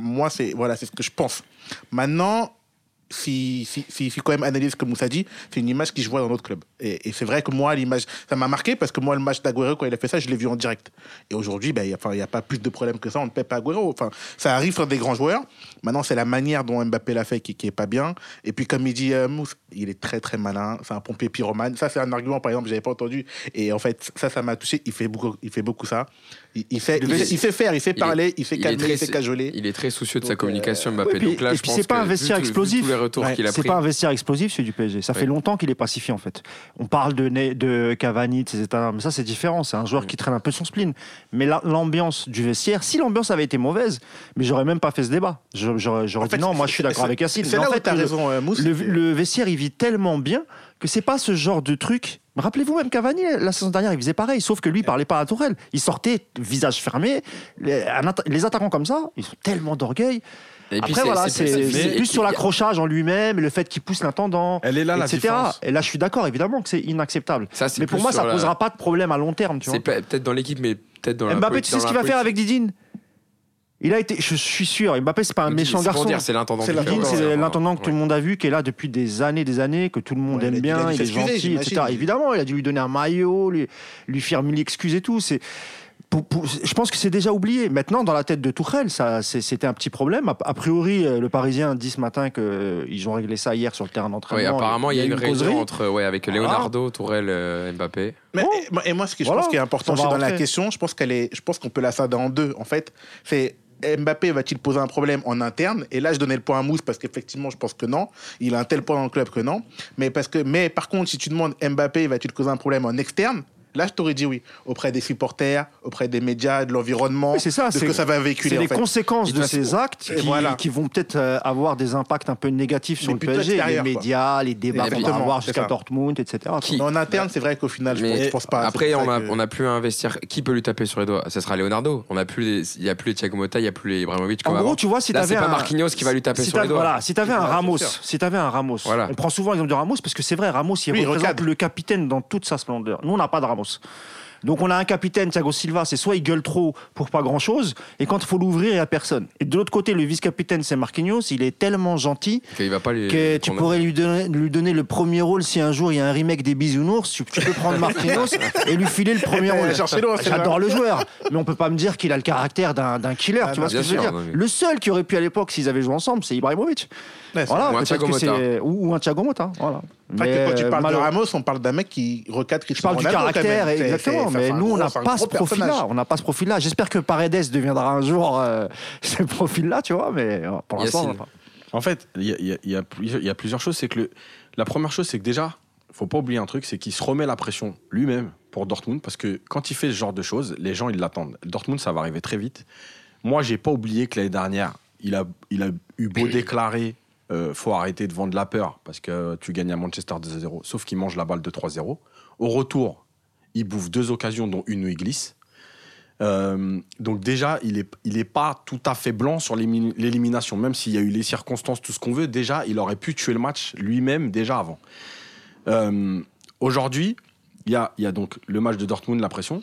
Speaker 4: Moi, c'est voilà, ce que je pense. Maintenant. Si, si, si, quand même analyse comme Moussa dit, c'est une image qui je vois dans notre club. Et, c'est vrai que moi, l'image, ça m'a marqué parce que moi, le match d'Aguero, quand il a fait ça, je l'ai vu en direct. Et aujourd'hui, ben, il n'y a, pas plus de problème que ça, on ne paie pas Aguero. Enfin, ça arrive sur des grands joueurs. Maintenant, c'est la manière dont Mbappé l'a fait qui, qui est pas bien. Et puis, comme il dit euh, Mousse, il est très très malin. C'est un pompier pyromane. Ça, c'est un argument, par exemple, que j'avais pas entendu. Et en fait, ça, ça m'a touché. Il fait beaucoup, il fait beaucoup ça. Il, il fait, il,
Speaker 1: Il est-
Speaker 4: fait, il fait faire, il fait
Speaker 1: il est-
Speaker 4: parler, il fait calmer,
Speaker 1: très-
Speaker 4: il fait cajoler.
Speaker 1: Il est très soucieux de sa
Speaker 4: Donc,
Speaker 1: communication,
Speaker 4: euh,
Speaker 1: Mbappé.
Speaker 2: oui, puis-
Speaker 1: Donc là,
Speaker 2: et
Speaker 1: je
Speaker 2: puis
Speaker 1: pense
Speaker 2: c'est pas
Speaker 1: que
Speaker 2: un vestiaire
Speaker 1: vu tout- vu
Speaker 2: explosif.
Speaker 1: tous les retours
Speaker 4: Ouais,
Speaker 2: C'est
Speaker 1: pris.
Speaker 2: pas un vestiaire explosif, celui du PSG. Ça fait longtemps qu'il est pacifié en fait. On parle de, de Cavani, de ses états, mais ça c'est différent. C'est un joueur qui traîne un peu son spleen. Mais la- l'ambiance du vestiaire, si l'ambiance avait été mauvaise, mais j'aurais même pas fait ce débat. J'aurais j'aurais
Speaker 4: En fait,
Speaker 2: dit non, moi je suis d'accord
Speaker 4: c'est-
Speaker 2: avec Yacine.
Speaker 4: C'est
Speaker 2: Mais
Speaker 4: là
Speaker 2: en
Speaker 4: où as raison, euh, Mousse.
Speaker 2: Le vestiaire, il vit tellement bien que c'est pas ce genre de truc. Rappelez-vous même Cavani, la saison dernière, il faisait pareil, sauf que lui, il parlait pas à la tourelle. Il sortait visage fermé. Les, un atta- les attaquants comme ça, ils ont tellement d'orgueil.
Speaker 1: Et puis,
Speaker 2: Après, voilà,
Speaker 1: c'est-
Speaker 2: plus sur l'accrochage en lui-même, le fait qu'il pousse l'intendant,
Speaker 3: Elle est là, la
Speaker 2: etc.
Speaker 3: différence.
Speaker 2: Et là, je suis d'accord, évidemment, que c'est inacceptable.
Speaker 1: Ça,
Speaker 2: Mais pour moi, ça
Speaker 1: la-
Speaker 2: posera pas de problème à long terme. Tu vois.
Speaker 1: C'est pe- peut-être dans l'équipe, mais peut-être dans la
Speaker 2: Mbappé, tu sais ce
Speaker 1: la
Speaker 2: qu'il va faire avec Didine? Il a été, je suis sûr, Mbappé, c'est pas un méchant garçon.
Speaker 1: C'est l'intendant.
Speaker 4: C'est
Speaker 1: du
Speaker 4: l'intendant,
Speaker 2: que tout le monde a vu, qui est là depuis des années, des années, que tout le monde
Speaker 4: Ouais,
Speaker 2: aime
Speaker 4: il il
Speaker 2: bien, il est gentil, etc. Évidemment, il a dû lui donner un maillot, lui, lui faire mille excuses et tout. C'est, pour- pour- je pense que c'est déjà oublié. Maintenant, dans la tête de Tourelle, ça, c'était un petit problème. A, a priori, euh, le Parisien dit ce matin qu'ils ont réglé ça hier sur le terrain
Speaker 1: Oui,
Speaker 2: d'entraînement.
Speaker 1: apparemment, il y a une
Speaker 2: causerie.
Speaker 1: réunion entre, ouais, avec Leonardo, Tourelle, euh, Mbappé.
Speaker 4: Mais,
Speaker 2: Bon.
Speaker 4: et, et moi, ce que je
Speaker 2: Voilà,
Speaker 4: pense qui est important dans la question, je pense qu'elle est, je pense qu'on peut la scinder en deux. En fait, c'est Mbappé va-t-il poser un problème en interne? Et là, je donnais le point à Mousse parce qu'effectivement, je pense que non. Il a un tel point dans le club que non. Mais parce que, mais par contre, si tu demandes Mbappé va-t-il causer un problème en externe? Là, je t'aurais dit oui. Auprès des supporters, auprès des médias, de l'environnement,
Speaker 2: Oui, c'est ça,
Speaker 4: de ce que ça va véhiculer.
Speaker 2: C'est
Speaker 4: en
Speaker 2: les
Speaker 4: fait.
Speaker 2: conséquences de ces actes qui,
Speaker 4: voilà.
Speaker 2: qui vont peut-être euh, avoir des impacts un peu négatifs sur
Speaker 4: Mais
Speaker 2: le PSG, les
Speaker 4: quoi.
Speaker 2: médias, les débats qu'on va avoir jusqu'à. Dortmund, etc.
Speaker 1: Qui-
Speaker 4: en interne, c'est vrai qu'au final, je pense, je pense pas.
Speaker 1: Après, on
Speaker 4: ça
Speaker 1: a,
Speaker 4: que-
Speaker 1: on a plus à investir. Qui peut lui taper sur les doigts? Ce sera Leonardo. On a plus les- il y a plus les Thiago Motta, il y a plus les Ibrahimovic
Speaker 2: En gros,
Speaker 1: avant.
Speaker 2: tu vois, si t'avais
Speaker 1: pas
Speaker 2: un-
Speaker 1: Marquinhos qui va lui taper
Speaker 2: si
Speaker 1: sur les doigts.
Speaker 2: Voilà, si t'avais un Ramos, si t'avais un Ramos, on prend souvent l'exemple de Ramos parce que c'est vrai, Ramos, il représente le capitaine dans toute sa splendeur. Nous, on n'a pas de Ramos. house Donc on a un capitaine, Thiago Silva, c'est soit il gueule trop pour pas grand chose, et quand il faut l'ouvrir, il n'y a personne. Et de l'autre côté, le vice-capitaine, c'est Marquinhos, il est tellement gentil
Speaker 1: Il va pas les.
Speaker 2: que tu pourrais lui donner, lui donner le premier rôle si un jour il y a un remake des Bisounours, tu, tu peux prendre Marquinhos et lui filer le premier rôle. J'adore le joueur, mais on peut pas me dire qu'il a le caractère d'un killer,
Speaker 4: Ah
Speaker 2: tu vois ce que je veux dire
Speaker 1: non, mais-
Speaker 2: Le seul qui aurait pu à l'époque, s'ils avaient joué ensemble, c'est Ibrahimovic.
Speaker 4: Ouais,
Speaker 2: Voilà,
Speaker 1: Ou un Thiago
Speaker 2: que
Speaker 1: Motta.
Speaker 2: c'est- ou, ou un Thiago Motta, voilà.
Speaker 4: C'est vrai que quand tu
Speaker 2: euh,
Speaker 4: parles de Ramos, on parle d'un mec qui recadre
Speaker 2: je parle du caractère, exactement. Mais nous, on n'a pas ce profil-là. On n'a pas ce profil-là. J'espère que Paredes deviendra un jour euh, ce profil-là, tu vois. Mais euh, pour l'instant, on
Speaker 1: Yacine.
Speaker 2: n'a pas.
Speaker 3: En fait, il y a, il y il y plusieurs- il y a plusieurs choses. C'est que le- la première chose, c'est que déjà, faut pas oublier un truc, c'est qu'il se remet la pression lui-même pour Dortmund, parce que quand il fait ce genre de choses, les gens ils l'attendent. Dortmund, ça va arriver très vite. Moi, j'ai pas oublié que l'année dernière, il a, il a eu beau déclarer, euh, faut arrêter de vendre la peur parce que tu gagnes à Manchester 2-0, sauf qu'il mange la balle de 3-0. Au retour, il bouffe deux occasions, dont une où il glisse. Euh, donc déjà, il est, il est pas tout à fait blanc sur l'élimination, même s'il y a eu les circonstances, tout ce qu'on veut. Déjà, il aurait pu tuer le match lui-même déjà avant. Euh, Aujourd'hui, il y a, y a donc le match de Dortmund, la pression.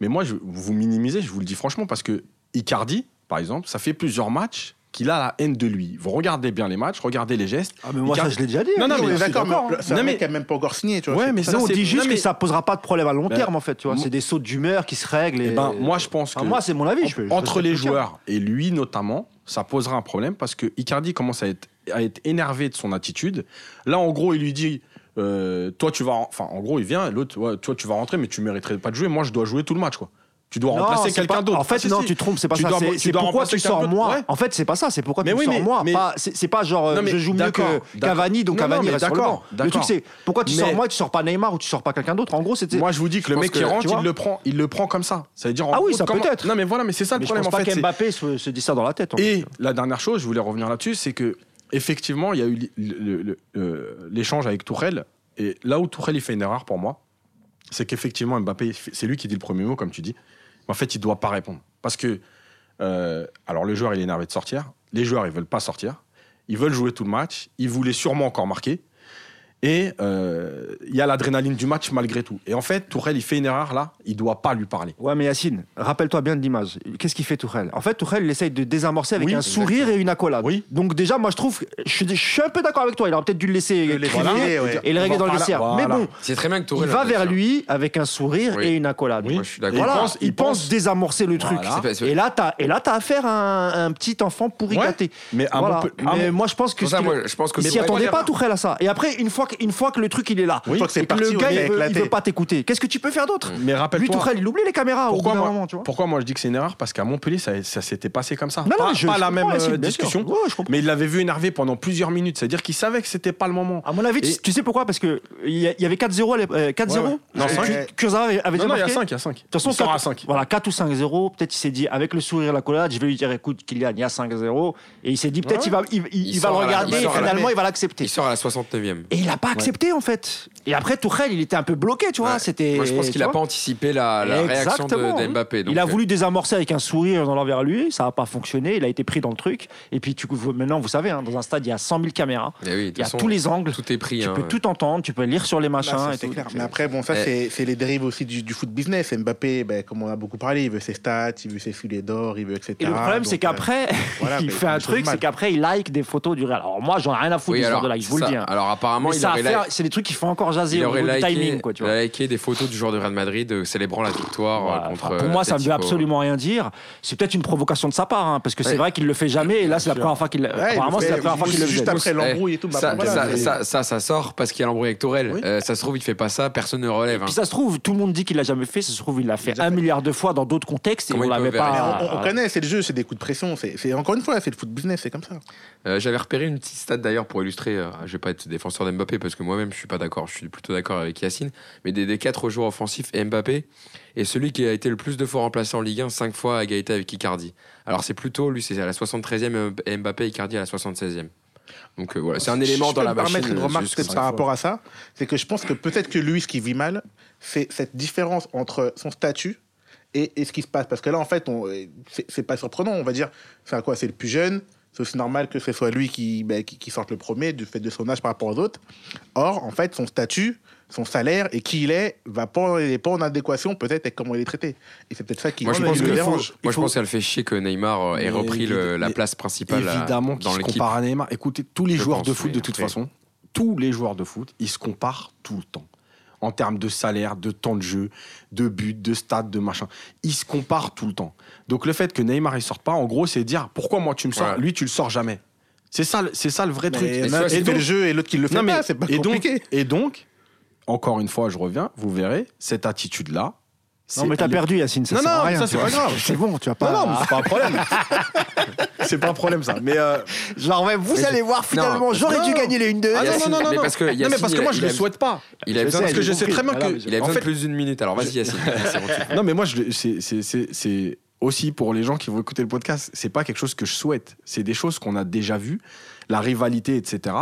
Speaker 3: Mais moi, je, vous minimisez, je vous le dis franchement, parce que Icardi, par exemple, ça fait plusieurs matchs qu'il a la haine de lui. Vous regardez bien les matchs, regardez les gestes.
Speaker 2: Ah, mais moi, ça, je l'ai déjà dit.
Speaker 3: Non,
Speaker 2: hein.
Speaker 3: non,
Speaker 4: on
Speaker 3: mais
Speaker 4: d'accord, mais
Speaker 2: hein.
Speaker 4: mec qui a même pas encore signé, tu vois.
Speaker 3: Ouais, mais ça,
Speaker 2: on dit juste
Speaker 3: non, mais-
Speaker 2: que ça posera pas de problème à long
Speaker 3: Ben,
Speaker 2: terme, en fait. Tu vois, c'est des sautes d'humeur qui se règlent. Et...
Speaker 3: Eh ben, moi, je pense que
Speaker 2: Enfin, moi, c'est mon avis. je peux- je
Speaker 3: entre les joueurs et lui notamment, ça posera un problème parce que Icardi commence à être, à être énervé de son attitude. Là, en gros, il lui dit. euh, toi tu vas enfin en gros il vient l'autre ouais, toi tu vas rentrer mais tu mériterais pas de jouer moi je dois jouer tout le match quoi tu dois
Speaker 2: Non,
Speaker 3: remplacer quelqu'un d'autre
Speaker 2: En fait,
Speaker 3: Ah, si,
Speaker 2: non,
Speaker 3: si.
Speaker 2: tu te trompes, c'est pas
Speaker 3: Tu
Speaker 2: ça. C'est pourquoi tu sors moi.
Speaker 3: Ouais.
Speaker 2: En fait, c'est pas ça. C'est pourquoi
Speaker 3: Mais
Speaker 2: tu
Speaker 3: oui,
Speaker 2: sors
Speaker 3: mais-
Speaker 2: moi.
Speaker 3: mais-
Speaker 2: C'est pas genre euh,
Speaker 3: Non, mais
Speaker 2: je joue mieux que. Cavani, donc
Speaker 3: Non,
Speaker 2: Cavani reste sur le
Speaker 3: d'accord,
Speaker 2: banc. Le truc, c'est pourquoi tu sors moi, tu sors pas Neymar ou tu sors pas quelqu'un d'autre? En gros, c'était.
Speaker 3: moi je vous dis que le mec qui rentre il le prend il le prend comme ça ça veut dire
Speaker 2: Ah oui, ça
Speaker 3: comment-
Speaker 2: peut-être.
Speaker 3: non mais voilà mais c'est ça le
Speaker 2: Mais je
Speaker 3: problème
Speaker 2: pense
Speaker 3: en
Speaker 2: pas
Speaker 3: fait c'est-
Speaker 2: qu'Mbappé se se dit ça dans la tête.
Speaker 3: Et la dernière chose, je voulais revenir là-dessus, c'est que effectivement, il y a eu euh, l'échange avec Tourelle. Et là où Tourelle il fait une erreur pour moi, c'est qu'effectivement Mbappé, c'est lui qui dit le premier mot, comme tu dis. En fait, il doit pas répondre. Parce que euh, alors le joueur il est énervé de sortir, les joueurs ils veulent pas sortir, ils veulent jouer tout le match, ils voulaient sûrement encore marquer. Et euh, il y a l'adrénaline du match malgré tout. Et en fait, Tourelle, il fait une erreur là, il doit pas lui parler.
Speaker 2: Ouais, mais Yacine, rappelle-toi bien de l'image. Qu'est-ce qu'il fait Tourelle? En fait, Tourelle, il essaye de désamorcer avec
Speaker 3: Oui,
Speaker 2: un sourire et une accolade.
Speaker 3: Oui.
Speaker 2: Donc déjà, moi, je trouve, je suis, je suis un peu d'accord avec toi. Il aurait peut-être dû le laisser
Speaker 4: Le
Speaker 2: crier
Speaker 4: ouais.
Speaker 2: et le régler dans le
Speaker 3: Voilà,
Speaker 2: vestiaire.
Speaker 3: voilà.
Speaker 2: Mais bon,
Speaker 1: C'est très bien que
Speaker 2: il
Speaker 1: Tourelle.
Speaker 2: va
Speaker 1: a fait
Speaker 2: vers
Speaker 1: ça.
Speaker 2: lui avec un sourire
Speaker 1: Oui.
Speaker 2: et une accolade.
Speaker 3: Oui.
Speaker 1: Moi, je suis d'accord.
Speaker 3: il
Speaker 2: Voilà,
Speaker 3: pense-
Speaker 2: il,
Speaker 3: il
Speaker 2: désamorcer le truc.
Speaker 3: Voilà.
Speaker 2: Et là, t'as et là, t'as affaire à un, un petit enfant pourri
Speaker 3: Ouais.
Speaker 2: gâté.
Speaker 3: Mais
Speaker 2: Voilà. Mais moi, je pense que
Speaker 1: je pense que
Speaker 2: il
Speaker 1: c'est
Speaker 2: s'y attendait pas Tourelle à ça. Et après, une fois que, une fois que le truc il est là,
Speaker 4: Une fois que c'est
Speaker 2: et que
Speaker 4: parti,
Speaker 2: le
Speaker 4: oui,
Speaker 2: gars
Speaker 4: il a
Speaker 2: veut, il veut pas t'écouter, qu'est-ce que tu peux faire d'autre
Speaker 3: Mais
Speaker 2: Lui,
Speaker 3: rappelle-toi.
Speaker 2: Tourelle, il oublie les caméras au bout
Speaker 3: Pourquoi moi,
Speaker 2: moment, tu vois.
Speaker 3: pourquoi moi je dis que c'est une erreur Parce qu'à Montpellier, ça, ça s'était passé comme ça.
Speaker 2: Non, non,
Speaker 3: pas
Speaker 2: mais je-
Speaker 3: pas
Speaker 2: je
Speaker 3: la même euh, discussion,
Speaker 2: Ouais,
Speaker 3: mais il l'avait vu énervé pendant plusieurs minutes. C'est-à-dire qu'il savait que c'était pas le moment.
Speaker 2: À mon avis, tu-
Speaker 3: Et-
Speaker 2: tu sais pourquoi Parce qu'il y, a- il y avait 4-0, à l'ép- euh, 4-0
Speaker 3: Ouais, ouais. Non,
Speaker 2: Kurzawa avait,
Speaker 3: non,
Speaker 2: déjà
Speaker 3: non, il y a
Speaker 2: marqué.
Speaker 3: 5, il y a 5.
Speaker 2: De toute façon,
Speaker 3: il sort
Speaker 2: 4,
Speaker 3: à 5.
Speaker 2: Voilà, 4 ou 5-0. Peut-être il s'est dit, avec le sourire et la collade, je vais lui dire, écoute, Kylian, il y a 5-0. Et il s'est dit, peut-être il va, il, il-
Speaker 1: Il
Speaker 2: il va le regarder et finalement il va l'accepter.
Speaker 1: Il sort à la 69e.
Speaker 2: Et il n'a pas accepté en fait. Et après, Tourelle, il était un peu bloqué, tu vois.
Speaker 1: Ouais.
Speaker 2: C'était.
Speaker 1: Moi, je pense qu'il n'a pas anticipé la, la réaction de,
Speaker 2: oui.
Speaker 1: Mbappé. donc,
Speaker 2: il a
Speaker 1: euh,
Speaker 2: voulu désamorcer avec un sourire dans l'envers lui, ça n'a pas fonctionné, il a été pris dans le truc. Et puis tu, maintenant, vous savez, hein, dans un stade, il y a 100 000 caméras,
Speaker 1: eh oui,
Speaker 2: il y a
Speaker 1: façon,
Speaker 2: tous les angles,
Speaker 1: Tout est pris.
Speaker 2: tu
Speaker 1: hein,
Speaker 2: peux
Speaker 1: ouais.
Speaker 2: tout entendre, tu peux lire sur les
Speaker 4: Là,
Speaker 2: machins
Speaker 4: ça,
Speaker 2: et
Speaker 4: c'est
Speaker 2: tout.
Speaker 4: clair.
Speaker 2: Donc,
Speaker 4: Mais après, bon, ça,
Speaker 1: Eh.
Speaker 4: c'est c'est les dérives aussi du, du foot business. Mbappé, ben, comme on a beaucoup parlé, il veut ses stats, il veut ses filets d'or, il veut etc.
Speaker 2: Et le problème, c'est
Speaker 4: euh,
Speaker 2: qu'après, il fait un truc, c'est qu'après, il like des photos du Real. Alors moi, j'en ai rien à foutre de like, je vous le dis. hein.
Speaker 1: alors apparemment, il
Speaker 2: fait- c'est des trucs qui font encore jaser
Speaker 1: il
Speaker 2: au niveau du timing, quoi, tu
Speaker 1: il
Speaker 2: vois.
Speaker 1: a liké des photos du joueur de Real Madrid euh, célébrant la victoire euh,
Speaker 2: Voilà,
Speaker 1: contre.
Speaker 2: enfin, pour moi, ça ne veut absolument rien dire. C'est peut-être une provocation de sa part, hein, parce que c'est
Speaker 1: Ouais.
Speaker 2: vrai qu'il le fait jamais. Et là, c'est la première fois qu'il.
Speaker 4: il
Speaker 2: Apparemment, c'est la
Speaker 4: fait
Speaker 2: première fois qu'il le
Speaker 4: juste
Speaker 2: faisait.
Speaker 4: après l'embrouille et tout. bah,
Speaker 1: Ça, ça, sort parce qu'il y a l'embrouille avec. Euh, ça se trouve, il fait pas ça, personne ne relève. hein.
Speaker 2: Puis ça se trouve, tout le monde dit qu'il l'a jamais fait. Ça se trouve, il l'a fait un milliard de fois dans d'autres contextes et on
Speaker 1: il
Speaker 2: l'avait pas.
Speaker 4: On, connaît, c'est le jeu, c'est des coups de pression. C'est- encore une fois, c'est le foot business, c'est comme ça.
Speaker 1: Euh, J'avais repéré une petite stat d'ailleurs pour illustrer. euh, je vais pas être défenseur d'Mbappé, Mbappé, parce que moi-même je suis pas d'accord, je suis plutôt d'accord avec Yacine, mais des, des quatre joueurs offensifs, Mbappé est celui qui a été le plus de fois remplacé en Ligue 1, 5 fois à égalité avec Icardi. Alors c'est plutôt, lui c'est à la 73e et Mbappé, Icardi à la 76e. Donc euh, voilà, c'est un élément
Speaker 4: Je
Speaker 1: dans la machine.
Speaker 4: une remarque par rapport à ça, c'est que je pense que peut-être que lui, ce qui vit mal, c'est cette différence entre son statut et, et ce qui se passe. Parce que là, en fait, c'est pas surprenant. On va dire, c'est à quoi? C'est le plus jeune. C'est aussi normal que ce soit lui qui, ben, qui, qui sorte le premier du fait de son âge par rapport aux autres. Or, en fait, son statut, son salaire et qui il est, va pas, il est pas en adéquation peut-être avec comment il est traité. Et c'est peut-être ça qui
Speaker 1: Moi, je pense
Speaker 4: le
Speaker 1: que
Speaker 4: dérange.
Speaker 1: moi, je
Speaker 3: faut-
Speaker 1: pense que ça le fait chier que Neymar euh, ait
Speaker 3: Mais
Speaker 1: repris le- la place principale à-
Speaker 3: Évidemment qu'il
Speaker 1: dans
Speaker 3: se
Speaker 1: l'équipe.
Speaker 3: compare à Neymar. Écoutez, tous les
Speaker 1: Je
Speaker 3: joueurs
Speaker 1: pense,
Speaker 3: de foot,
Speaker 1: oui,
Speaker 3: de toute
Speaker 1: après.
Speaker 3: façon, tous les joueurs de foot, ils se comparent tout le temps. En termes de salaire, de temps de jeu, de buts, de stats, de machin. Ils se comparent tout le temps. Donc le fait que Neymar il sorte pas, en gros, c'est dire pourquoi moi tu me sors, lui tu le sors jamais. C'est ça, le- c'est ça le vrai
Speaker 4: Mais
Speaker 3: truc.
Speaker 1: Et
Speaker 4: a un
Speaker 1: soit
Speaker 4: qui
Speaker 1: c'est
Speaker 4: fait
Speaker 3: donc-
Speaker 4: le jeu et l'autre qui le fait
Speaker 3: Non, mais-
Speaker 4: pas. C'est pas
Speaker 3: et donc,
Speaker 4: compliqué.
Speaker 3: et donc, encore une fois, je reviens, vous verrez, cette attitude-là.
Speaker 2: Non,
Speaker 3: c'est-
Speaker 2: mais t'as perdu, Yacine. Ça
Speaker 3: Non,
Speaker 2: sert à
Speaker 3: non,
Speaker 2: rien,
Speaker 3: ça, c'est pas grave.
Speaker 2: C'est bon, tu vas pas.
Speaker 3: Non, non, mais c'est pas un problème. c'est pas un problème ça. Mais euh,
Speaker 2: Genre, ouais, vous
Speaker 1: Mais
Speaker 2: allez voir, finalement,
Speaker 1: non,
Speaker 2: j'aurais
Speaker 3: non.
Speaker 2: dû gagner les 1-2.
Speaker 3: ah, non, non, non,
Speaker 1: mais
Speaker 3: non,
Speaker 1: parce que
Speaker 3: non, mais parce que moi je le souhaite pas.
Speaker 1: Il a besoin,
Speaker 3: Parce que je sais très bien que
Speaker 2: mais
Speaker 1: il a besoin de plus d'une minute. Alors vas-y, Yacine. C'est bon, tu-
Speaker 3: Non, mais moi, je le- c'est- c'est- c'est c'est aussi pour les gens qui vont écouter le podcast, c'est pas quelque chose que je souhaite. C'est des choses qu'on a déjà vues, la rivalité, etc.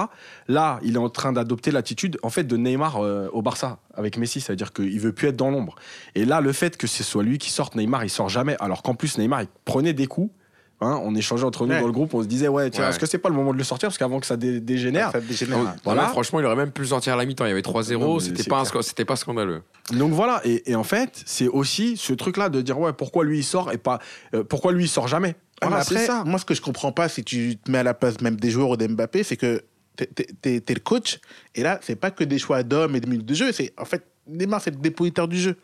Speaker 3: Là, il est en train d'adopter l'attitude, en fait, de Neymar euh, au Barça avec Messi, c'est-à-dire qu'il veut plus être dans l'ombre. Et là, le fait que ce soit lui qui sorte, Neymar, il sort jamais. Alors qu'en plus, Neymar, il prenait des coups. Hein, on échangeait entre nous
Speaker 4: Ouais.
Speaker 3: dans le groupe, on se disait ouais, tiens,
Speaker 1: Ouais.
Speaker 3: est-ce que c'est pas le moment de le sortir? Parce qu'avant que ça dé- dégénère.
Speaker 4: Ça dégénère.
Speaker 3: Voilà.
Speaker 1: franchement, il aurait même pu le sortir à la mi-temps. Il y avait 3-0.
Speaker 3: Non, mais
Speaker 1: C'était pas, c'était pas scandaleux.
Speaker 3: Donc voilà, et, et en fait, c'est aussi ce truc-là de dire ouais, pourquoi lui il sort et pas euh, pourquoi lui il sort jamais?
Speaker 4: Ah,
Speaker 3: Voilà,
Speaker 4: mais
Speaker 3: c'est
Speaker 4: après,
Speaker 3: ça.
Speaker 4: moi, ce que je comprends pas, si tu te mets à la place même des joueurs ou d'Mbappé, c'est que t'es- t'es le coach, et là, c'est pas que des choix d'hommes et de minutes de jeu, c'est en fait, Neymar, c'est le dépositeur du jeu.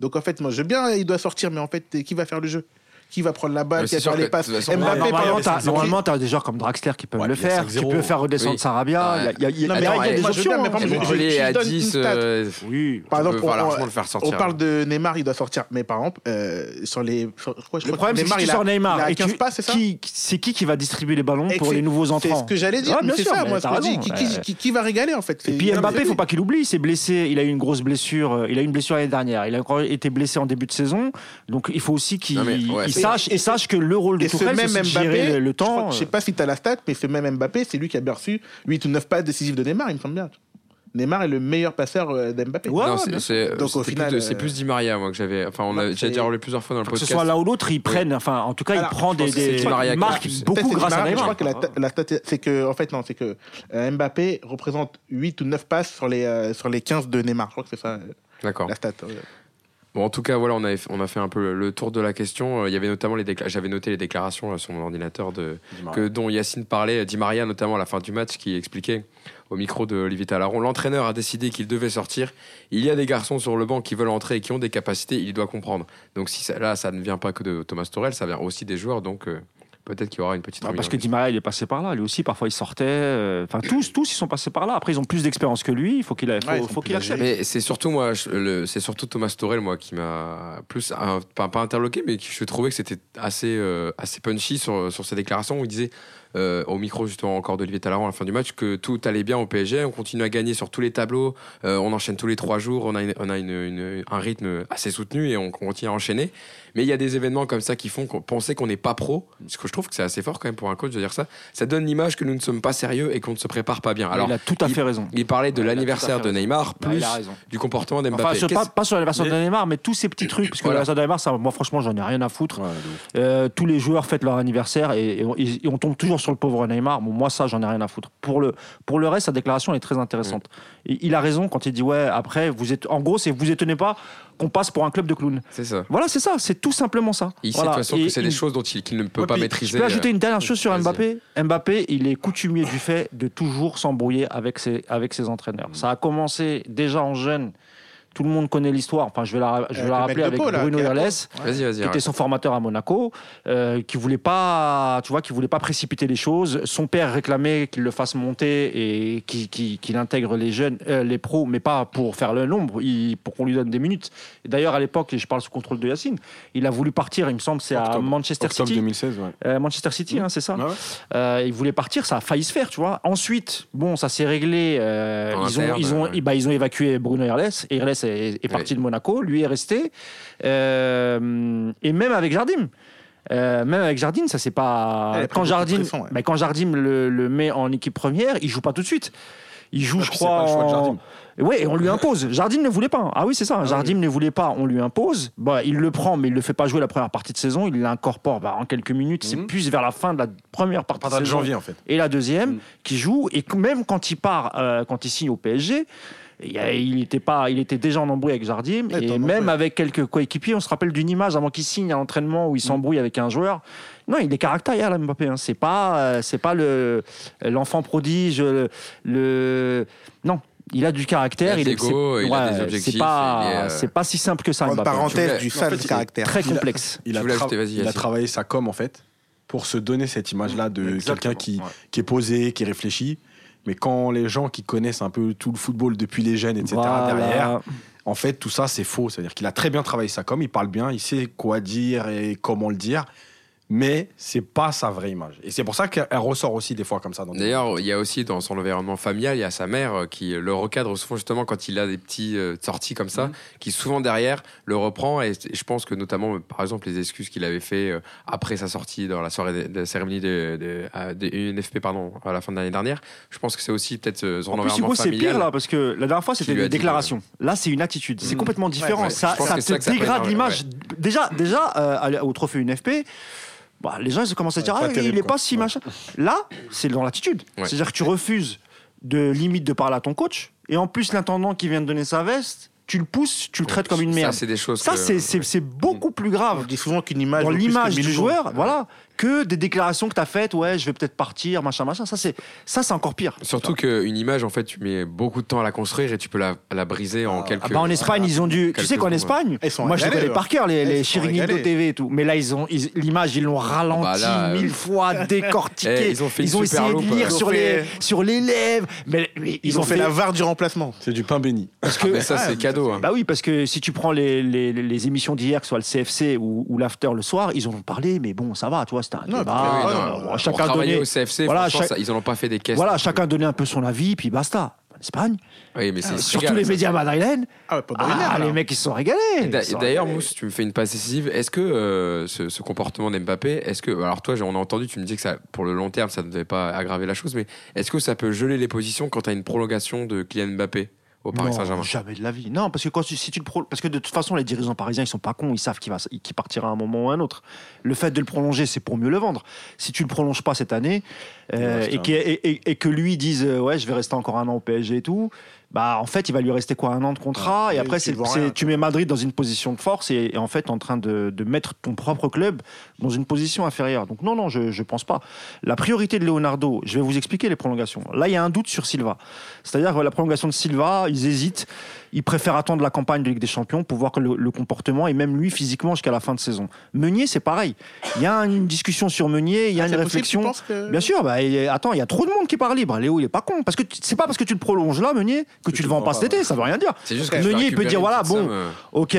Speaker 4: Donc en fait, moi, je veux bien, il doit sortir, mais en fait, qui va faire le jeu? Qui va prendre la balle Qui va faire les passes Mbappé,
Speaker 2: Normalement, normalement, t'as des joueurs comme Draxler qui peuvent
Speaker 3: Ouais,
Speaker 2: le
Speaker 3: il
Speaker 2: faire,
Speaker 3: 5-0.
Speaker 2: qui peuvent faire redescendre
Speaker 1: Oui.
Speaker 2: Sarabia.
Speaker 1: Ouais.
Speaker 2: Il y a- il y a- il y a-
Speaker 1: Non,
Speaker 2: il y a
Speaker 1: mais
Speaker 2: des options.
Speaker 4: mais
Speaker 2: hein.
Speaker 4: par exemple, je-
Speaker 1: Dembélé
Speaker 4: je
Speaker 1: à
Speaker 4: donne une
Speaker 1: 10,
Speaker 4: stat.
Speaker 1: euh,
Speaker 2: Oui.
Speaker 4: Par exemple, on-
Speaker 1: largement le faire sortir.
Speaker 4: On parle de Neymar, il doit sortir. Mais par exemple, euh, sur les.
Speaker 2: Le
Speaker 4: crois
Speaker 2: problème, c'est que tu
Speaker 4: il
Speaker 2: sors Neymar
Speaker 4: il a
Speaker 2: et
Speaker 4: 15
Speaker 2: tu-
Speaker 4: passes, c'est ça
Speaker 2: qui- c'est qui qui va distribuer les ballons pour les nouveaux entrants
Speaker 4: C'est ce que j'allais dire. C'est
Speaker 2: sûr,
Speaker 4: ça, moi, ce que je dis.
Speaker 2: raison.
Speaker 4: Qui, va régaler, en fait
Speaker 2: Et puis Mbappé,
Speaker 4: mais-
Speaker 2: faut pas qu'il oublie, il s'est blessé, il a eu une grosse blessure, euh, il a eu une blessure l'année dernière, il a encore été blessé en début de saison, donc il faut aussi qu'il
Speaker 1: C'est-
Speaker 2: sache, que le rôle de
Speaker 4: Et ce
Speaker 2: Tourelle,
Speaker 4: même
Speaker 2: c'est de
Speaker 4: Mbappé,
Speaker 2: gérer le, temps.
Speaker 4: je sais pas si tu as la stat, mais ce même Mbappé, c'est lui qui a bien reçu 8 ou 9 passes décisives de Neymar, il me semble bien. Neymar est le meilleur passeur euh, d'Mbappé.
Speaker 2: Ouais,
Speaker 1: Non,
Speaker 2: ouais,
Speaker 1: c'est-
Speaker 4: Donc, au final,
Speaker 1: plus de- c'est
Speaker 4: euh,
Speaker 1: plus Di Maria moi que j'avais. Enfin, on a
Speaker 4: non,
Speaker 1: j'ai
Speaker 4: c'est-
Speaker 1: déjà parlé plusieurs fois dans le
Speaker 2: Faut que ce
Speaker 1: podcast.
Speaker 2: soit l'un ou l'autre, ils prennent, enfin, en tout cas,
Speaker 4: Alors,
Speaker 2: il prend
Speaker 1: je
Speaker 2: des, des
Speaker 1: Di Maria
Speaker 2: il
Speaker 1: qui
Speaker 2: marque
Speaker 1: a plus.
Speaker 2: beaucoup grâce à
Speaker 4: Neymar. Je crois que la, la stat, c'est que, en fait, non, c'est que euh, Mbappé représente 8 ou 9 passes sur les, euh, sur les 15 de Neymar. Je crois que c'est ça, euh,
Speaker 1: D'accord.
Speaker 4: la stat.
Speaker 1: Bon, en tout cas, voilà, on a, on a fait un peu le- tour de la question. Euh, Il y avait notamment les j'avais noté les déclarations là, sur mon ordinateur de, que, dont Yacine parlait, Di Maria notamment à la fin du match, qui expliquait au micro de Olivier Talaron, l'entraîneur a décidé qu'il devait sortir. Il y a des garçons sur le banc qui veulent entrer et qui ont des capacités, il doit comprendre. Donc si ça, là, ça ne vient pas que de Thomas Torel, ça vient aussi des joueurs, donc euh, peut-être qu'il y aura une petite
Speaker 2: Ah, parce que Di Maria, il est passé par là. Lui aussi, parfois, il sortait. euh, Enfin, tous, tous, ils sont passés par là. Après, ils ont plus d'expérience que lui. Il faut qu'il faut,
Speaker 4: Ouais,
Speaker 2: faut qu'il accepte.
Speaker 1: Mais c'est surtout moi, c'est surtout Thomas Torel moi qui m'a plus un- pas, pas interloqué, mais qui je trouvais que c'était assez euh, assez punchy sur sur ses déclarations où il disait euh, au micro justement encore d'Olivier Talaron à la fin du match que tout allait bien au PSG, on continue à gagner sur tous les tableaux, euh, on enchaîne tous les trois jours, on a une- on a une- une- un rythme assez soutenu et on continue à enchaîner. Mais il y a des événements comme ça qui font qu'on penser qu'on n'est pas pro, parce que je trouve que c'est assez fort quand même pour un coach de dire ça. Ça donne l'image que nous ne sommes pas sérieux et qu'on ne se prépare pas bien. Alors
Speaker 2: il a tout à fait raison.
Speaker 1: il parlait de
Speaker 2: Ouais,
Speaker 1: l'anniversaire de Neymar plus du comportement d'Mbappé.
Speaker 2: Enfin, pas, sur l'anniversaire de Neymar, mais tous ces petits trucs. Parce que
Speaker 1: Voilà.
Speaker 2: l'anniversaire de Neymar, ça, moi, franchement, j'en ai rien à foutre.
Speaker 3: Ouais.
Speaker 2: Euh, tous les joueurs fêtent leur anniversaire et, et on, et on tombe toujours sur le pauvre Neymar. Bon, moi, ça, j'en ai rien à foutre. Pour le, pour le reste, sa déclaration est très intéressante.
Speaker 1: Mm.
Speaker 2: Et il a raison quand il dit Ouais, après, vous êtes. En gros, c'est vous étonnez pas qu'on passe pour un club de clowns.
Speaker 1: C'est ça.
Speaker 2: Voilà, c'est ça. C'est tout simplement ça.
Speaker 1: Il sait
Speaker 2: Voilà.
Speaker 1: de toute façon
Speaker 2: Et
Speaker 1: que c'est des choses dont il, qu'il ne peut
Speaker 2: Ouais,
Speaker 1: pas maîtriser.
Speaker 2: Je peux ajouter une dernière chose sur. Mbappé. Mbappé, il est coutumier du fait de toujours s'embrouiller avec ses, avec ses entraîneurs. Ça a commencé déjà en jeune. Tout le monde connaît l'histoire. Enfin, je vais la, je vais
Speaker 4: Euh,
Speaker 2: la rappeler avec
Speaker 4: Pau, là,
Speaker 2: Bruno. Irles, qui était son formateur à Monaco, euh, qui voulait pas, tu vois, qui voulait pas précipiter les choses. Son père réclamait qu'il le fasse monter et qu'il intègre les jeunes, euh, les pros, mais pas pour faire le nombre, il- pour qu'on lui donne des minutes. D'ailleurs, à l'époque, et je parle sous contrôle de Yacine, il a voulu partir. Il me semble, c'est à Manchester
Speaker 3: Octobre
Speaker 2: City.
Speaker 3: 2016, ouais.
Speaker 2: Euh, Manchester City, hein, c'est ça.
Speaker 3: Ouais.
Speaker 2: Euh, il voulait partir, ça a failli se faire, tu vois. Ensuite, bon, ça s'est réglé. euh, ils, ont, ils, ont,
Speaker 1: ouais.
Speaker 2: bah, ils ont évacué Bruno Irles. Et Irles est, est parti de Monaco. Lui est resté. Euh, et même avec Jardim. euh, même avec Jardim, ça c'est pas. Quand Jardim,
Speaker 4: ouais.
Speaker 2: bah, quand Jardim le, le met en équipe première, il joue pas tout de suite. Il joue,
Speaker 3: Ouais,
Speaker 2: je crois.
Speaker 3: pas le choix de.
Speaker 2: Ouais, et on lui impose. Jardim ne voulait pas. Ah oui, c'est ça. Jardim ne voulait pas. On lui impose. Bah, il le prend, mais il le fait pas jouer la première partie de saison. Il l'incorpore bah, en quelques minutes. C'est
Speaker 3: Mhm.
Speaker 2: plus vers la fin de la première partie de
Speaker 3: de
Speaker 2: saison
Speaker 3: janvier, en fait.
Speaker 2: et la deuxième
Speaker 3: Mm.
Speaker 2: qui joue et même quand il part euh, quand il signe au PSG il était pas il était déjà en embrouille avec Jardim
Speaker 4: Ouais,
Speaker 2: et même
Speaker 4: embrouille.
Speaker 2: avec quelques coéquipiers on se rappelle d'une image avant qu'il signe à l'entraînement où il s'embrouille avec un joueur non il est caractériel là, Mbappé hein. c'est pas euh, c'est pas le l'enfant prodige le, le- non il a du caractère,
Speaker 1: Il a
Speaker 2: il est c'est-
Speaker 1: il a des objectifs,
Speaker 2: C'est pas,
Speaker 1: est, euh,
Speaker 2: pas si simple que ça.
Speaker 4: En
Speaker 2: Mbappé.
Speaker 4: parenthèse du
Speaker 3: En fait,
Speaker 4: caractère.
Speaker 2: Très
Speaker 3: Il a-
Speaker 2: complexe.
Speaker 3: Il a, tra- il a travaillé sa com, en fait, pour se donner cette image-là de quelqu'un qui,
Speaker 2: Ouais.
Speaker 3: qui est posé, qui réfléchit. Mais quand les gens qui connaissent un peu tout le football depuis les jeunes, etc.,
Speaker 2: Voilà.
Speaker 3: derrière, en fait, tout ça, c'est faux. C'est-à-dire qu'il a très bien travaillé sa com, il parle bien, il sait quoi dire et comment le dire. Mais c'est pas sa vraie image. Et c'est pour ça qu'elle elle ressort aussi des fois comme ça.
Speaker 1: D'ailleurs, il y a aussi dans son environnement familial, il y a sa mère euh, qui le recadre souvent justement quand il a des petits euh, sorties comme ça,
Speaker 3: Mhm.
Speaker 1: qui souvent derrière le reprend. Et, je pense que notamment, euh, par exemple, les excuses qu'il avait fait après sa sortie dans la soirée de, de la cérémonie de, de, de UNFP pardon, à la fin de l'année dernière, je pense que c'est aussi peut-être son
Speaker 2: En plus,
Speaker 1: environnement
Speaker 2: c'est
Speaker 1: familial.
Speaker 2: pire là, parce que la dernière fois, c'était des déclarations. Là, c'est une attitude. C'est
Speaker 3: Mm.
Speaker 2: complètement différent.
Speaker 4: ouais.
Speaker 1: Pense
Speaker 2: ça
Speaker 1: c'est ça
Speaker 2: te
Speaker 1: ça
Speaker 2: dégrade l'image. Déjà, déjà euh, au trophée UNFP, bah, les gens ils commencent à dire
Speaker 3: Ouais,
Speaker 2: ah, il est
Speaker 3: quoi.
Speaker 2: pas si
Speaker 3: Ouais.
Speaker 2: machin. Là, c'est dans l'attitude.
Speaker 1: Ouais.
Speaker 2: C'est-à-dire que tu refuses de limite de parler à ton coach, et en plus, l'intendant qui vient de donner sa veste, tu le pousses, tu le traites comme une
Speaker 1: Ça,
Speaker 2: merde.
Speaker 1: c'est des choses.
Speaker 2: Ça,
Speaker 1: que-
Speaker 2: c'est- beaucoup plus grave
Speaker 4: On dit souvent qu'une image.
Speaker 2: dans l'image du joueur, voilà, que des déclarations que tu as faites, ouais, je vais peut-être partir, machin, machin. Ça, c'est ça, c'est encore pire.
Speaker 1: Surtout qu'une image, en fait, tu mets beaucoup de temps à la construire et tu peux la, la briser en quelques.
Speaker 2: Ah bah en Espagne, ils ont dû. Tu sais qu'en. Espagne,
Speaker 4: Ils sont
Speaker 2: moi je connais par cœur les,
Speaker 4: Ils
Speaker 2: les Chiringuito. TV et tout. Mais là, ils ont ils- l'image, ils l'ont ralenti
Speaker 1: Bah là, euh,
Speaker 2: mille fois, décortiqué.
Speaker 1: Eh, ils ont fait une
Speaker 2: ont essayé
Speaker 1: loupe,
Speaker 2: de lire
Speaker 1: euh.
Speaker 2: sur,
Speaker 4: Ils ont
Speaker 2: les,
Speaker 4: fait-
Speaker 2: sur les lèvres. Mais, mais
Speaker 4: Ils, ont fait, la VAR du remplacement.
Speaker 3: C'est du pain béni.
Speaker 2: Parce
Speaker 1: Ah,
Speaker 2: que,
Speaker 1: mais ça, c'est
Speaker 4: Ah,
Speaker 1: cadeau. hein.
Speaker 2: bah oui, parce que si tu prends les, émissions d'hier, que ce soit le CFC ou, l'After le soir, ils en ont parlé, mais bon, ça va, toi, c'était un
Speaker 4: Non,
Speaker 2: débat.
Speaker 4: puis,
Speaker 1: Oui, non,
Speaker 2: euh,
Speaker 4: non,
Speaker 2: chacun
Speaker 1: au CFC,
Speaker 2: Voilà, chaque-
Speaker 1: ça, ils en ont pas fait des caisses.
Speaker 2: voilà, chacun donnait un peu son avis, puis basta. En Espagne,
Speaker 1: Oui, mais c'est
Speaker 2: surtout les médias madrilènes,
Speaker 4: Ah une
Speaker 2: ah, les mecs, ils se sont régalés.
Speaker 1: D'ailleurs. Mousse, tu me fais une passe décisive. Est-ce que euh, ce, ce comportement d'Mbappé, est-ce que, alors toi, on a entendu, tu me dis que ça, pour le long terme, ça ne devait pas aggraver la chose, mais est-ce que ça peut geler les positions quand tu as une prolongation de Kylian Mbappé? Au Paris
Speaker 2: Non,
Speaker 1: Saint-Germain
Speaker 2: Jamais de la vie. Non, parce que quand tu- si tu le pro- parce que de toute façon les dirigeants parisiens ils sont pas cons, ils savent qu'il va qu'il partira à un moment ou à un autre. Le fait de le prolonger c'est pour mieux le vendre. Si tu le prolonges pas cette année euh, et- et que lui dise euh, ouais je vais rester encore un an au PSG et tout, bah en fait il va lui rester quoi un an de contrat et après c'est tu mets Madrid dans une position de force et, et en fait en train de, de mettre ton propre club dans une position inférieure. Donc non non je je pense pas. La priorité de Leonardo, je vais vous expliquer les prolongations. Là il y a un doute sur Silva. C'est-à-dire que la prolongation de Silva, ils hésitent. Ils préfèrent attendre la campagne de Ligue des Champions pour voir que le, le comportement et même lui physiquement jusqu'à la fin de saison. Meunier, c'est pareil. Il y a une discussion sur Meunier, il y a
Speaker 4: Ah,
Speaker 2: une réflexion.
Speaker 4: que-
Speaker 2: Bien sûr, bah, et- attends, il y a trop de monde qui parle libre. Léo, il est pas con. Parce que c'est pas parce que tu le prolonges là, Meunier, que tu le vends pas cet été. Ça veut rien dire.
Speaker 1: C'est juste
Speaker 2: Meunier, il peut dire, voilà, bon,
Speaker 1: somme, euh,
Speaker 2: Ok,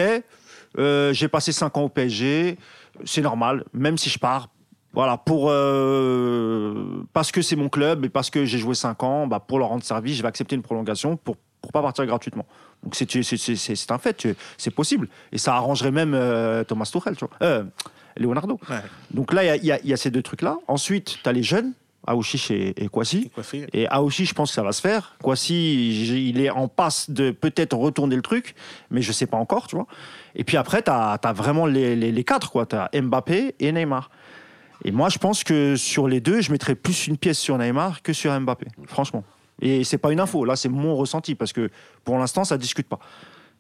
Speaker 2: euh, j'ai passé 5 ans au PSG, c'est normal, même si je pars. Voilà, pour euh, parce que c'est mon club et parce que j'ai joué 5 ans, bah, pour leur rendre service, je vais accepter une prolongation pour pour pas partir gratuitement. Donc c'est un fait, c'est possible et ça arrangerait même euh, Thomas Tuchel, tu vois, Euh, Leonardo.
Speaker 4: Ouais.
Speaker 2: Donc là, il y a- y, y ces deux trucs là. Ensuite, tu as les jeunes, Aouchiche et, et Kwasi.
Speaker 4: Faire
Speaker 2: Et Aoshi, je pense que ça va se faire. Kwasi, il est en passe de peut-être retourner le truc, mais je sais pas encore, tu vois. Et puis après, tu as, vraiment les, les, les quatre, quoi. Tu as Mbappé et Neymar. Et moi, je pense que sur les deux, je mettrais plus une pièce sur Neymar que sur Mbappé, franchement. Et c'est pas une info, là, c'est mon ressenti, parce que pour l'instant, ça discute pas.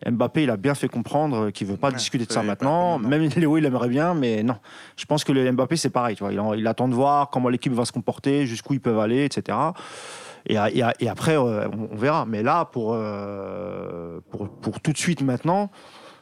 Speaker 2: Mbappé, il a bien fait comprendre qu'il veut pas
Speaker 4: Ouais,
Speaker 2: discuter de ça maintenant. Même Léo, il aimerait bien, mais non. Je pense que le Mbappé, c'est pareil. Tu vois. Il, en- il attend de voir comment l'équipe va se comporter, jusqu'où ils peuvent aller, etc. Et, et- et après, euh, on, on verra. Mais là, pour, euh, pour, pour tout de suite maintenant,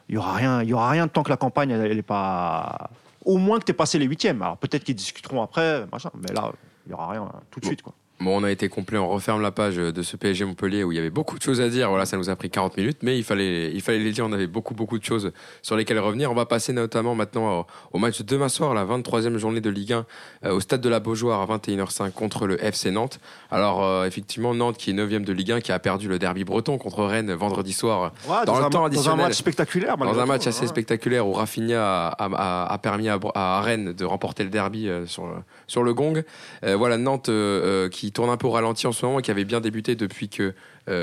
Speaker 2: il y aura rien. Il y aura rien tant que la campagne, elle, elle est pas. Au moins que tu passé les huitièmes. Alors peut-être qu'ils discuteront après, machin. Mais là, il y aura rien hein, tout de
Speaker 1: Bon.
Speaker 2: suite, quoi.
Speaker 1: Bon, on a été complet, on referme la page de ce PSG Montpellier où il y avait beaucoup de choses à dire. Voilà, ça nous a pris 40 minutes, mais il fallait, il fallait les dire. On avait beaucoup, beaucoup de choses sur lesquelles revenir. On va passer notamment maintenant au, match de demain soir, la 23e journée de Ligue 1, euh, au stade de la Beaujoire à 21h05 contre le FC Nantes. Alors, euh, effectivement, Nantes qui est 9e de Ligue 1, qui a perdu le derby breton contre Rennes vendredi soir
Speaker 2: Ouais,
Speaker 1: Dans
Speaker 2: dans,
Speaker 1: le
Speaker 2: un,
Speaker 1: temps
Speaker 2: dans un
Speaker 1: additionnel.
Speaker 2: match spectaculaire.
Speaker 1: dans un
Speaker 2: tout,
Speaker 1: match assez
Speaker 2: ouais.
Speaker 1: spectaculaire où Rafinha a, a- a permis à, à Rennes de remporter le derby euh, sur, sur le gong. Euh, voilà Nantes euh, euh, qui tourne un peu au ralenti en ce moment, qui avait bien débuté depuis que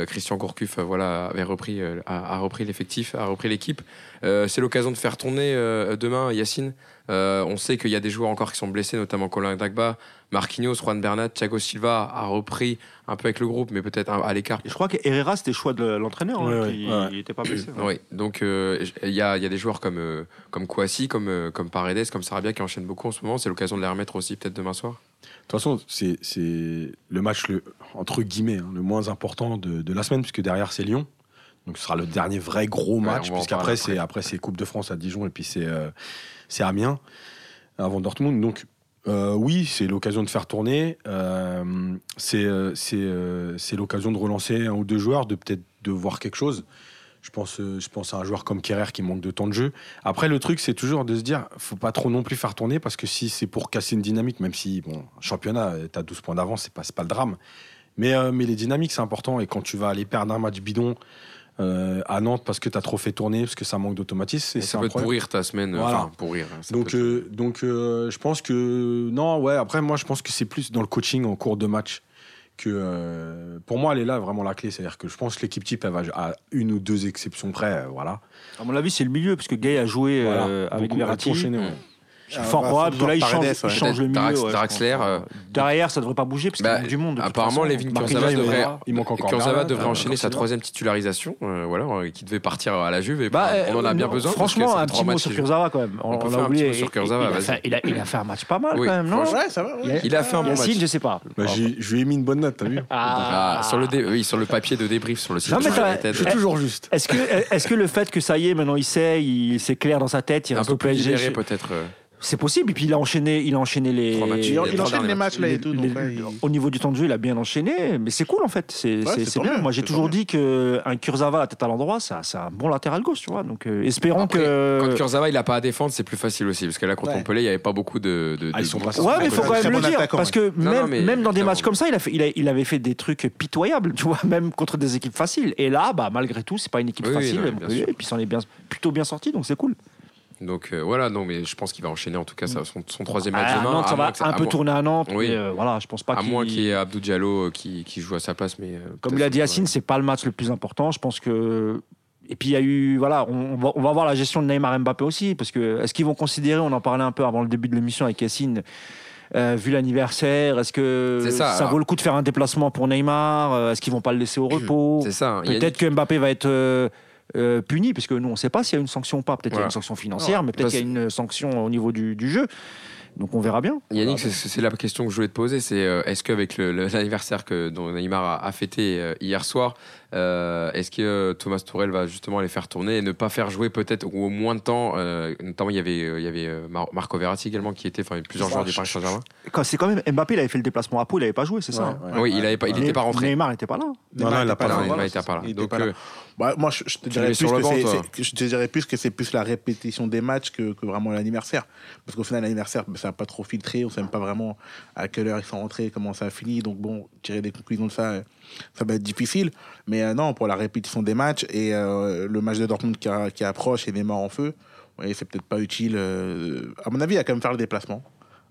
Speaker 1: Christian Gourcuff voilà, avait repris, a, a repris l'effectif, a repris l'équipe. C'est l'occasion de faire tourner demain Yacine. On sait qu'il y a des joueurs encore qui sont blessés, notamment Colin Dagba, Marquinhos, Juan Bernat, Thiago Silva a repris un peu avec le groupe, mais peut-être à l'écart
Speaker 2: je crois que Herrera, c'était le choix de l'entraîneur. hein,
Speaker 3: Ouais.
Speaker 2: Il n'était pas blessé. ouais.
Speaker 1: Oui, donc euh, il y, a, il y a des joueurs comme, euh, comme Kouassi, comme, euh, comme Paredes, comme Sarabia qui enchaînent beaucoup en ce moment. C'est l'occasion de les remettre aussi peut-être demain soir.
Speaker 3: De toute façon, c'est c'est le match, le, entre guillemets, hein, le moins important de, de la semaine, puisque derrière, c'est Lyon. Donc ce sera le dernier vrai gros match, puisqu'après, c'est
Speaker 1: après.
Speaker 3: après, c'est Coupe de France à Dijon et puis c'est euh, c'est Amiens avant Dortmund. Donc euh, oui, c'est l'occasion de faire tourner. Euh, c'est euh, c'est l'occasion de relancer un ou deux joueurs, de peut-être de voir quelque chose. Je pense, je pense à un joueur comme Kerrer qui manque de temps de jeu. Après, le truc, c'est toujours de se dire, faut pas trop non plus faire tourner parce que si c'est pour casser une dynamique, même si, bon, championnat, tu as 12 points d'avance, c'est pas, pas le drame. Mais, mais les dynamiques, c'est important. Et quand tu vas aller perdre un match bidon euh, à Nantes parce que tu as trop fait tourner, parce que ça manque d'automatisme, c'est
Speaker 1: Et ça peut te pourrir ta semaine. euh,
Speaker 3: Voilà.
Speaker 1: Enfin, pourrir. hein,
Speaker 3: Donc, euh, donc euh, je pense que. Non, ouais, après, moi, je pense que c'est plus dans le coaching en cours de match que. euh, pour moi, elle est là vraiment la clé. C'est-à-dire que je pense que l'équipe type, elle va à une ou deux exceptions près. euh, voilà.
Speaker 2: À mon avis, c'est le milieu, parce que Gay a joué
Speaker 3: Voilà.
Speaker 2: euh, avec Verratti.
Speaker 3: ouais.
Speaker 2: Fort
Speaker 4: Ah,
Speaker 2: probable que là, il change, il le milieu.
Speaker 1: Draxler, euh,
Speaker 2: Derrière, ça devrait pas bouger, parce qu'il
Speaker 1: Bah,
Speaker 2: manque du monde.
Speaker 1: apparemment. Levin Kurzawa
Speaker 2: il
Speaker 1: devrait-.
Speaker 3: Il manque encore.
Speaker 1: Kurzawa devrait
Speaker 3: euh,
Speaker 1: enchaîner sa troisième titularisation, euh, voilà, euh, qui devait partir à la Juve. Et
Speaker 2: Bah,
Speaker 1: on en a bien
Speaker 2: non,
Speaker 1: besoin. parce que
Speaker 2: Franchement, un petit mot sur Kurzawa quand même.
Speaker 1: On
Speaker 2: On,
Speaker 1: peut
Speaker 2: l'a
Speaker 1: faire un
Speaker 2: oublié.
Speaker 1: petit mot sur Kurzawa,
Speaker 2: il, a fait, il, a, il a fait un match pas mal quand même, non
Speaker 1: franchement,
Speaker 4: Ouais, ça va. ouais.
Speaker 1: Il a fait un bon
Speaker 2: Yacine,
Speaker 1: match.
Speaker 2: je sais pas.
Speaker 3: Bah, je lui ai mis une bonne note, t'as vu
Speaker 1: Ah, sur, le dé- oui, sur le papier de débrief sur le site.
Speaker 3: Je suis toujours juste.
Speaker 2: Est-ce que, est-ce que le fait que ça y est, maintenant il sait, il, c'est clair dans sa tête, il
Speaker 1: un
Speaker 2: reste
Speaker 1: peu
Speaker 2: au
Speaker 1: plus
Speaker 2: PSG,
Speaker 1: peut-être.
Speaker 2: C'est possible. Et puis il a enchaîné, il a enchaîné les.
Speaker 1: Trois matchs.
Speaker 4: Il, enchaîne les matchs là et tout. Donc,
Speaker 2: les-
Speaker 4: ouais, il-
Speaker 2: Au niveau du temps de jeu, il a bien enchaîné, mais c'est cool en fait. C'est
Speaker 4: Ouais,
Speaker 2: bien.
Speaker 4: mieux,
Speaker 2: Moi, j'ai toujours dit qu'un Kurzawa à la tête à l'endroit, ça- c'est un bon latéral gauche, tu vois. Donc, euh, espérons
Speaker 1: Après,
Speaker 2: que.
Speaker 1: Quand Kurzawa il a pas à défendre, c'est plus facile aussi parce que là contre
Speaker 4: Ouais.
Speaker 1: Montpellier, il y avait pas beaucoup de. de-
Speaker 3: Ah, ils
Speaker 1: de-
Speaker 3: sont
Speaker 1: de-
Speaker 3: pas
Speaker 2: Ouais, mais il faut quand même
Speaker 4: bon
Speaker 2: le dire. Parce que
Speaker 1: Non,
Speaker 2: même,
Speaker 1: non, mais
Speaker 2: même dans des matchs comme ça, il, a fait- il, a- il avait fait des trucs pitoyables, tu vois, même contre des équipes faciles. Et là, bah, malgré tout, c'est pas une équipe facile. et puis, il s'en est bien, plutôt bien sorti, donc c'est cool.
Speaker 1: Donc euh, voilà, non, mais je pense qu'il va enchaîner en tout cas ça, son, son troisième match
Speaker 2: Ah,
Speaker 1: demain.
Speaker 2: Nantes, ça va
Speaker 1: ça-
Speaker 2: un peu
Speaker 1: moins-
Speaker 2: tourner à Nantes,
Speaker 1: Oui.
Speaker 2: mais euh, voilà, je pense pas
Speaker 1: À
Speaker 2: qu'il.
Speaker 1: moins qu'il y ait Abdou Diallo euh, qui, qui joue à sa place, mais euh,
Speaker 2: Comme il a dit Yacine, c'est pas le match le plus important. Je pense que. Et puis il y a eu, voilà, on, on va, on va voir la gestion de Neymar Mbappé aussi, parce que est-ce qu'ils vont considérer, on en parlait un peu avant le début de l'émission avec Yacine, euh, vu l'anniversaire, est-ce que
Speaker 1: C'est ça, alors.
Speaker 2: vaut le coup de faire un déplacement pour Neymar Est-ce qu'ils vont pas le laisser au repos?
Speaker 1: C'est ça. a
Speaker 2: Peut-être que Mbappé va être euh, euh, puni, parce que nous on ne sait pas s'il y a une sanction ou pas. Peut-être qu'il y a une sanction financière, mais peut-être qu'il y a une sanction au niveau du, du jeu. Donc on verra bien.
Speaker 1: Yannick, c'est- c'est la question que je voulais te poser, c'est euh, est-ce qu'avec le- le- l'anniversaire que dont Neymar a, a fêté euh, hier soir, euh, est-ce que euh, Thomas Tourel va justement les faire tourner et ne pas faire jouer peut-être ou au moins de temps, euh, notamment il y avait il y avait Mar- Marco Verratti également qui était, enfin plusieurs joueurs du Paris Saint-Germain.
Speaker 2: Quand- C'est quand même Mbappé, il avait fait le déplacement à Pau, il n'avait pas joué, c'est ça hein
Speaker 3: Ouais, ouais.
Speaker 1: Oui, il avait pas, il pas rentré.
Speaker 2: Neymar n'était pas là.
Speaker 3: Non, non, il a pas là.
Speaker 1: Neymar
Speaker 4: voilà,
Speaker 1: était pas là.
Speaker 4: il était
Speaker 1: Donc
Speaker 4: pas là. Bah, moi, je, je te dirais plus que
Speaker 1: banc,
Speaker 4: je te dirais plus que c'est plus la répétition des matchs que, que vraiment l'anniversaire. Parce qu'au final, l'anniversaire, bah, ça n'a pas trop filtré. On ne sait même pas vraiment à quelle heure ils sont rentrés, comment ça a fini. Donc bon, tirer des conclusions de ça, ça va être difficile. Mais euh, non, pour la répétition des matchs et euh, le match de Dortmund qui, a- approche et Neymar en feu, c'est peut-être pas utile. euh, à mon avis, il va quand même faire le déplacement.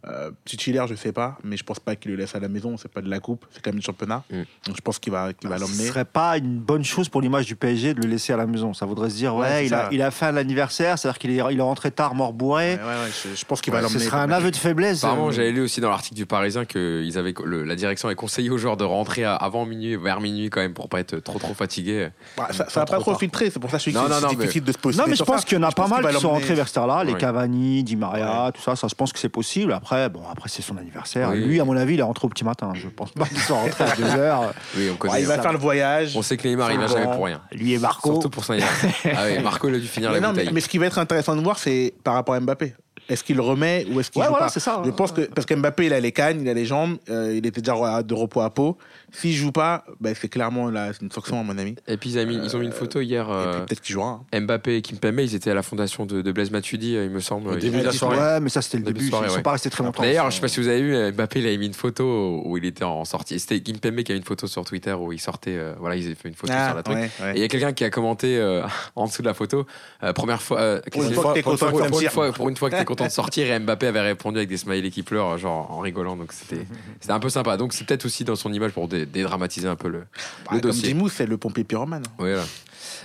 Speaker 4: Euh, titulaire, je sais pas, mais je pense pas qu'il le laisse à la maison. C'est pas de la coupe, c'est quand même du championnat.
Speaker 1: Mm.
Speaker 4: Donc je pense qu'il va, qu'il va
Speaker 2: Ce
Speaker 4: l'emmener.
Speaker 2: serait pas une bonne chose pour l'image du PSG de le laisser à la maison. Ça voudrait se dire, ouais, il, a, il a fait l'anniversaire, c'est-à-dire qu'il est, il est rentré tard, mort bourré.
Speaker 4: Ouais, ouais, ouais, je, je pense qu'il va
Speaker 2: Ce
Speaker 4: l'emmener.
Speaker 2: serait un aveu de faiblesse.
Speaker 1: Apparemment,
Speaker 2: Euh,
Speaker 1: j'avais lu aussi dans l'article du Parisien que ils avaient, le- la direction avait conseillé aux joueurs de rentrer avant minuit, vers minuit quand même, pour pas être trop trop fatigués.
Speaker 4: Bah, ça ça va pas trop filtrer, c'est pour ça que je suis
Speaker 1: Non, non,
Speaker 4: c'est
Speaker 1: non,
Speaker 4: difficile de se poser.
Speaker 2: Non, mais je pense qu'il y en a pas mal qui sont rentrés vers cette heure-là, les. Cavani, Di Maria, tout ça, ça, je pense que c'est possible. Après, après, bon, après c'est son anniversaire.
Speaker 1: Oui.
Speaker 2: Lui, à mon avis, il est rentré au petit matin. Je pense pas qu'il soit rentré à 2 heures.
Speaker 1: Oui, on connaît.
Speaker 4: Il va faire le voyage.
Speaker 1: On sait que Neymar, il va jamais pour rien.
Speaker 2: Lui et Marco.
Speaker 1: Surtout pour son anniversaire. Ah oui, Marco, il a dû finir
Speaker 4: Mais
Speaker 1: la
Speaker 4: non, mais,
Speaker 1: bouteille.
Speaker 4: mais ce qui va être intéressant de voir, c'est par rapport à Mbappé. Est-ce qu'il remet ou est-ce qu'il
Speaker 2: Ouais,
Speaker 4: joue
Speaker 2: voilà,
Speaker 4: pas
Speaker 2: c'est ça.
Speaker 4: Je pense que parce qu'Mbappé, il a les cannes, il a les jambes, euh, il était déjà de repos à peau. S'il joue pas, ben, c'est clairement là, c'est une sanction à mon ami.
Speaker 1: Et puis ils, ont mis, ils ont mis une photo hier.
Speaker 4: Et
Speaker 1: euh,
Speaker 4: puis peut-être qu'il jouera. hein.
Speaker 1: Mbappé et Kimpembe, ils étaient à la fondation de, de Blaise Matuidi, euh, il me semble.
Speaker 3: Au début de la soirée.
Speaker 2: Ouais, mais ça c'était le
Speaker 1: Début soirée,
Speaker 2: Ils sont
Speaker 1: ouais.
Speaker 2: pas restés très longtemps.
Speaker 1: D'ailleurs, je sais pas si vous avez vu, Mbappé, il avait mis une photo où il était en sortie. C'était Kimpembe qui a mis une photo sur Twitter où il sortait. euh, voilà, ils avaient fait une photo sur la truc.
Speaker 4: Ah, ouais, ouais.
Speaker 1: Et il y a quelqu'un qui a commenté euh, en dessous de la photo, euh, première fois, euh,
Speaker 4: Pour une fois que t'es
Speaker 1: pour une
Speaker 4: content de sortir.
Speaker 1: et Mbappé avait répondu avec des smileys qui pleurent, genre en rigolant. Donc c'était c'était un peu sympa. Donc c'est peut-être aussi dans son image pour dé- dédramatiser un peu le,
Speaker 4: Bah,
Speaker 1: le
Speaker 4: comme
Speaker 1: dossier.
Speaker 4: Jimou, c'est le pompier pyromane.
Speaker 1: Voilà.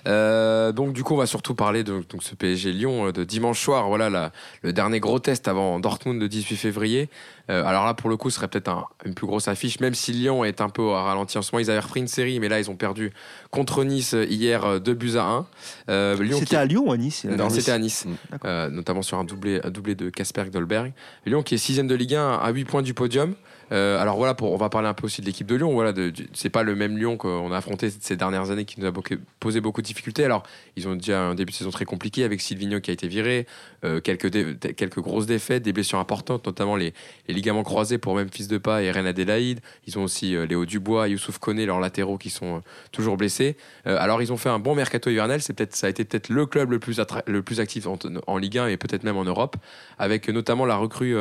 Speaker 1: Euh, donc du coup on va surtout parler de donc, ce PSG Lyon euh, de dimanche soir. Voilà la- le dernier gros test avant Dortmund de 18 février. Euh, alors là pour le coup ce serait peut-être un- une plus grosse affiche même si Lyon est un peu au ralenti en ce moment. Ils avaient repris une série mais là ils ont perdu contre Nice hier euh, 2 buts à 1 Euh, Lyon qui-
Speaker 2: C'était à Lyon ou à Nice
Speaker 1: non, c'était à Nice,
Speaker 3: Mm.
Speaker 1: Notamment sur un doublé, un doublé de Kasper Dolberg. Lyon qui est sixième de Ligue 1 à 8 points du podium. Euh, alors voilà, on va parler un peu aussi de l'équipe de Lyon. Voilà, c'est pas le même Lyon qu'on a affronté ces dernières années qui nous a posé beaucoup de difficultés. Alors ils ont déjà un début de saison très compliqué avec Silvino qui a été viré, euh, quelques, grosses défaites, des blessures importantes, notamment les, ligaments croisés pour même Fils de Pas et Ren Adélaïde. Ils ont aussi euh, Léo Dubois, Youssouf Koné, leurs latéraux qui sont toujours blessés. Alors ils ont fait un bon mercato hivernal, c'est peut-être ça a été peut-être le club le plus actif en, en Ligue 1 et peut-être même en Europe, avec notamment la recrue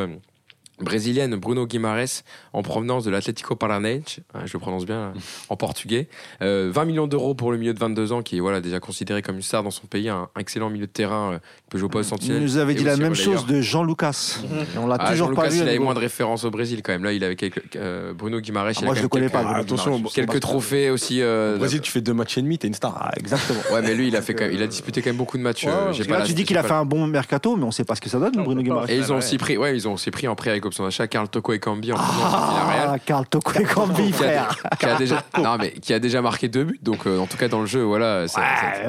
Speaker 1: brésilienne Bruno Guimarães en provenance de l'Atlético Paranaense, hein, je le prononce bien euh, en portugais. Euh, 20 millions d'euros pour le milieu de 22 ans qui est voilà déjà considéré comme une star dans son pays, un, un excellent milieu de terrain euh, jouer au poste
Speaker 2: Il nous avait
Speaker 1: et
Speaker 2: dit la même
Speaker 1: relayeur.
Speaker 2: chose de Jean Lucas. Et on l'a
Speaker 1: Ah,
Speaker 2: toujours
Speaker 1: Jean-Lucas,
Speaker 2: pas vu.
Speaker 1: il avait moins de références au Brésil quand même. Là, il avait quelques, euh, Bruno Guimarães. il
Speaker 2: Ah, moi,
Speaker 1: quand
Speaker 2: je le connais
Speaker 1: quelques-
Speaker 2: pas. Bruno
Speaker 3: attention,
Speaker 2: Guimaraes.
Speaker 1: Quelques trophées aussi. euh,
Speaker 3: Au Brésil, tu fais deux matchs et demi, t'es une star.
Speaker 2: Ah, exactement.
Speaker 1: Ouais, mais lui, il a, fait quand même- il a disputé quand même beaucoup de matchs.
Speaker 2: Ouais,
Speaker 1: euh,
Speaker 2: parce
Speaker 1: j'ai
Speaker 2: que
Speaker 1: pas
Speaker 2: là,
Speaker 1: la-
Speaker 2: tu dis qu'il a
Speaker 1: pas
Speaker 2: fait un bon mercato, mais on sait pas ce que ça donne,
Speaker 4: Non,
Speaker 2: Bruno
Speaker 4: pas.
Speaker 2: Guimaraes.
Speaker 1: Et ils ont aussi pris, ouais, ils ont aussi pris en prêt avec option d'achat Carl Toko et Cambi en.
Speaker 2: Ah, Carl Toko et Cambi,
Speaker 1: Qui a,
Speaker 2: frère.
Speaker 1: qui a déjà, non, mais qui a déjà marqué deux buts. Donc, en tout cas, dans le jeu, voilà.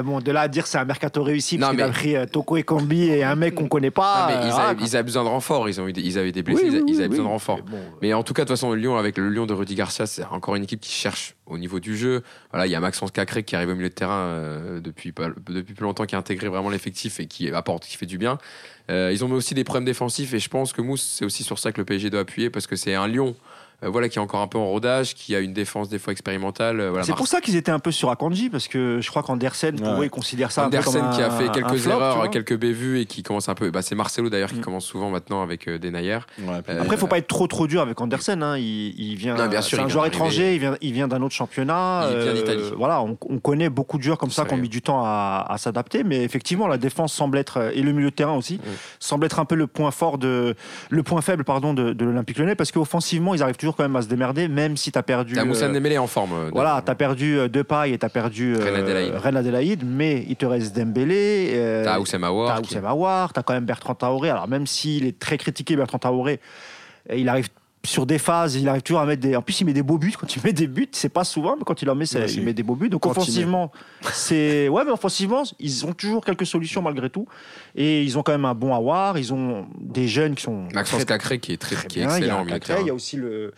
Speaker 2: bon, de là à dire c'est un mercato réussi, parce qu'il a pris Toko et Cambi et un mec qu'on connaît
Speaker 1: Non,
Speaker 2: pas.
Speaker 1: mais
Speaker 2: euh,
Speaker 1: ils, avaient, ils avaient besoin de renfort. Ils, ont eu des- ils avaient des blessés.
Speaker 2: Oui,
Speaker 1: ils a-
Speaker 2: oui,
Speaker 1: ils avaient
Speaker 2: oui,
Speaker 1: besoin de renfort.
Speaker 2: Mais bon,
Speaker 1: Mais en tout cas, de toute façon, Lyon, avec le Lyon de Rudy Garcia, c'est encore une équipe qui cherche au niveau du jeu. Voilà, il y a Maxence Cacré qui arrive au milieu de terrain euh, depuis, pas- depuis plus longtemps, qui a intégré vraiment l'effectif et qui apporte, qui fait du bien. Euh, ils ont aussi des problèmes défensifs et je pense que Mousse, c'est aussi sur ça que le PSG doit appuyer parce que c'est un Lyon. Euh, voilà, qui est encore un peu en rodage, qui a une défense des fois expérimentale. euh, voilà,
Speaker 2: C'est pour ça qu'ils étaient un peu sur Akanji, parce que je crois qu'Andersen, pour
Speaker 3: Ouais.
Speaker 2: eux, ils considèrent ça un peu
Speaker 1: Andersen
Speaker 2: comme un,
Speaker 1: qui a fait quelques
Speaker 2: flop,
Speaker 1: erreurs, quelques bévues et qui commence un peu. Bah, c'est Marcelo d'ailleurs qui
Speaker 2: Mm.
Speaker 1: commence souvent maintenant avec euh, Denayer.
Speaker 3: Ouais,
Speaker 1: Euh,
Speaker 2: Après, il faut pas être trop trop dur avec Andersen. Hein. Il, il vient,
Speaker 1: Non, bien sûr,
Speaker 2: c'est un joueur étranger. Il vient, il vient d'un autre championnat.
Speaker 1: Il vient
Speaker 2: Euh,
Speaker 1: d'Italie.
Speaker 2: Voilà, on, on connaît beaucoup de joueurs comme ça qui ont mis du temps à, à s'adapter, mais effectivement, la défense semble être et le milieu de terrain aussi
Speaker 1: Mm.
Speaker 2: semble être un peu le point fort de le point faible pardon de, de l'Olympique Lyonnais parce qu'offensivement, ils arrivent toujours quand même à se démerder, même si tu as perdu.
Speaker 1: T'as Moussa
Speaker 2: euh,
Speaker 1: Dembélé en forme. euh,
Speaker 2: voilà, tu as perdu euh, Depay et tu as perdu
Speaker 1: Reine Adélaïde.
Speaker 2: Mais il te reste Dembélé.
Speaker 1: T'as Oussem Aouar.
Speaker 2: T'as Oussem Aouar, t'as quand même Bertrand Traoré. Alors même s'il est très critiqué, Bertrand Traoré, euh, il arrive sur des phases, il arrive toujours à mettre des. En plus, il met des beaux buts. Quand il met des buts, c'est pas souvent, mais quand il en met,
Speaker 3: Ouais,
Speaker 2: il met des beaux buts. Donc offensivement, c'est ouais, mais offensivement, ils ont toujours quelques solutions malgré tout. Et ils ont quand même un bon Aouar. Ils ont des jeunes qui sont
Speaker 1: Maxence
Speaker 2: très,
Speaker 1: Cacré qui est très,
Speaker 2: très
Speaker 1: qui est
Speaker 2: bien. Il y a
Speaker 1: excellent
Speaker 2: Cacré, il y a aussi le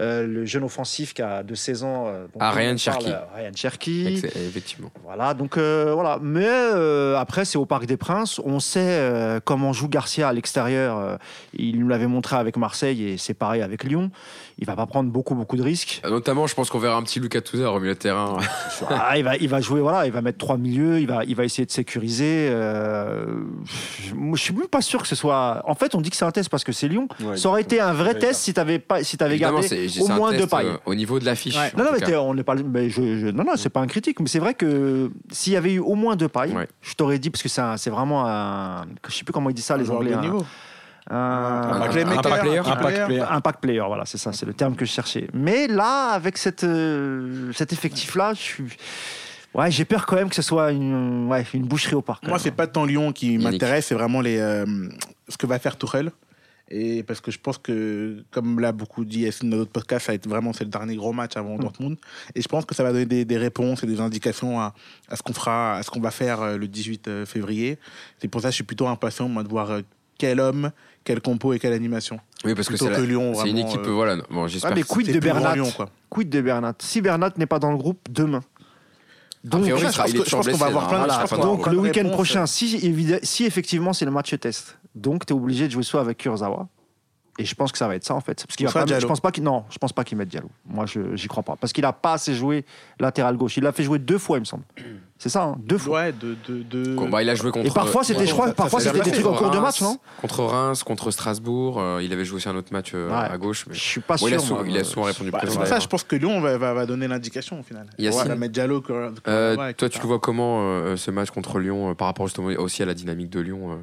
Speaker 2: euh, le jeune offensif qui a de 16 ans. euh,
Speaker 1: Ah, Ryan Cherki.
Speaker 2: euh, Ryan Cherki.
Speaker 1: Ex- Effectivement.
Speaker 2: Voilà, donc euh, voilà. Mais euh, après, c'est au Parc des Princes. On sait euh, comment joue Garcia à l'extérieur. Il nous l'avait montré avec Marseille et c'est pareil avec Lyon. Il va pas prendre beaucoup, beaucoup de risques.
Speaker 1: Notamment, je pense qu'on verra un petit Lucas Touzard au milieu de terrain.
Speaker 2: Ah, il, va, il va jouer, voilà, il va mettre trois milieux, il va, il va essayer de sécuriser. euh, je- suis même pas sûr que ce soit. En fait, on dit que c'est un test parce que c'est Lyon.
Speaker 3: Ouais,
Speaker 2: Ça aurait été un vrai test si tu avais, pas, si avais
Speaker 1: Évidemment,
Speaker 2: gardé
Speaker 1: c'est
Speaker 2: au moins
Speaker 1: test,
Speaker 2: deux pailles.
Speaker 1: euh, au niveau de l'affiche.
Speaker 4: Ouais.
Speaker 2: Non, non, mais, on pas. mais je, je- non, non, c'est pas un critique, mais c'est vrai que s'il y avait eu au moins deux pailles,
Speaker 1: Ouais.
Speaker 2: je t'aurais dit parce que c'est un- c'est vraiment un. Je sais plus comment ils disent ça,
Speaker 4: Un
Speaker 2: les Anglais. un-
Speaker 4: niveau.
Speaker 2: un,
Speaker 4: Un
Speaker 1: Un
Speaker 4: playmaker,
Speaker 1: impact player.
Speaker 4: un
Speaker 3: Impact player.
Speaker 2: voilà, c'est ça, c'est le terme que je cherchais. Mais là, avec cette, euh, cet effectif-là, je suis. Ouais, j'ai peur quand même que ce soit une, ouais, une boucherie au parc.
Speaker 4: Moi, c'est pas tant Lyon qui m'intéresse, c'est vraiment les, euh, ce que va faire Tourelle. Et parce que je pense que, comme l'a beaucoup dit Yassine dans notre podcast, ça va être vraiment c'est le dernier gros match avant Dortmund. Et je pense que ça va donner des, des réponses et des indications à, à ce qu'on fera, à ce qu'on va faire euh, le 18 février. C'est pour ça que je suis plutôt impatient moi, de voir euh, quel homme, quel compo et quelle animation.
Speaker 1: Oui, parce que
Speaker 4: Plutôt
Speaker 1: c'est
Speaker 4: que Lyon,
Speaker 1: c'est une
Speaker 4: vraiment,
Speaker 1: équipe,
Speaker 4: euh,
Speaker 1: voilà. Bon, j'espère
Speaker 2: Ah, mais quid
Speaker 4: C'est
Speaker 2: de Bernat
Speaker 4: Lyon, quoi.
Speaker 2: Quid de Bernat? Si Bernat n'est pas dans le groupe demain. Donc,
Speaker 1: priori,
Speaker 4: je pense qu'on va avoir plein de-
Speaker 1: là,
Speaker 4: je
Speaker 1: à la
Speaker 4: pense
Speaker 1: fin
Speaker 4: qu'on
Speaker 1: de
Speaker 4: va
Speaker 1: la
Speaker 2: donc le week-end prochain, si effectivement c'est le match test, donc tu es obligé de jouer soit avec Kurzawa. Et je pense que ça va être ça en fait. Parce qu'il va pas, je pense pas qu'il non, je pense pas qu'il mette Diallo. Moi je j'y crois pas parce qu'il a pas assez joué latéral gauche. Il l'a fait jouer deux fois il me semble. C'est ça, hein, deux fois.
Speaker 4: Ouais, de. de, de...
Speaker 1: Bon, bah, il a joué contre.
Speaker 2: Et parfois c'était
Speaker 1: Ouais,
Speaker 2: je crois, parfois c'était des trucs en
Speaker 1: contre
Speaker 2: cours de
Speaker 1: Reims,
Speaker 2: match, non?
Speaker 1: Contre Reims, contre Strasbourg. euh, il avait joué aussi un autre match euh,
Speaker 2: Ouais.
Speaker 1: à gauche. Mais...
Speaker 2: Je suis pas
Speaker 1: Bon,
Speaker 2: sûr.
Speaker 1: il, a souvent,
Speaker 2: moi.
Speaker 1: il a souvent répondu
Speaker 4: Bah,
Speaker 1: présent.
Speaker 4: c'est pour ça, je pense que Lyon va, va, va donner l'indication au final. On va mettre Diallo.
Speaker 1: Euh, toi, tu le vois comment euh, ce match contre Lyon euh, par rapport justement aussi à la dynamique de Lyon euh,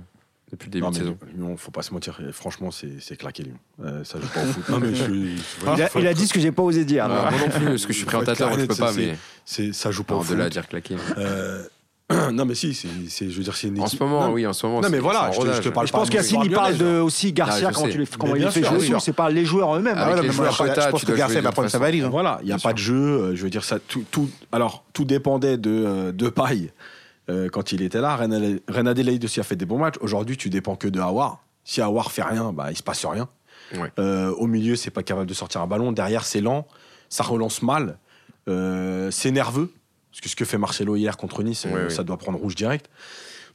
Speaker 1: depuis le début
Speaker 3: Non,
Speaker 1: de
Speaker 3: mais
Speaker 1: saison
Speaker 3: Lyon, faut pas se mentir. Franchement, c'est c'est claqué Lyon. Euh, ça joue pas au foot. Non, mais je, je-
Speaker 2: Il a, il dit ce que j'ai pas osé dire. Là.
Speaker 1: Moi non plus, parce que je suis présentateur, je peux pas, mais
Speaker 3: ça joue pas
Speaker 1: non,
Speaker 3: au
Speaker 1: de
Speaker 3: foot.
Speaker 1: là à dire claquer.
Speaker 3: Euh, non, mais si, c'est, je veux dire, c'est une
Speaker 1: En
Speaker 3: équipe.
Speaker 1: ce moment,
Speaker 3: non,
Speaker 1: oui, en ce moment.
Speaker 3: Non, mais voilà,
Speaker 1: en
Speaker 3: je te- je te parle
Speaker 2: Je pense qu'Yacine
Speaker 3: de
Speaker 2: il parle de aussi Garcia
Speaker 1: Ah, je
Speaker 2: comment, il fait jouer. C'est pas les joueurs eux-mêmes.
Speaker 4: Ah
Speaker 1: joueurs
Speaker 4: je, pense que Garcia va prendre sa valise. hein.
Speaker 3: Voilà, il n'y a
Speaker 1: Bien
Speaker 3: pas de jeu. euh, Je veux dire, ça, tout, tout, alors, tout dépendait de, euh, de paille euh, quand il était là. Renan Adelaide aussi a fait des bons matchs. Aujourd'hui, tu dépends que de Awar. Si Awar fait rien, bah, il se passe rien.
Speaker 1: Ouais.
Speaker 3: Euh, au milieu, c'est pas capable de sortir un ballon. Derrière, c'est lent. Ça relance mal. Euh, c'est nerveux. Parce que ce que fait Marcelo hier contre Nice,
Speaker 1: Ouais,
Speaker 3: ça doit prendre rouge direct.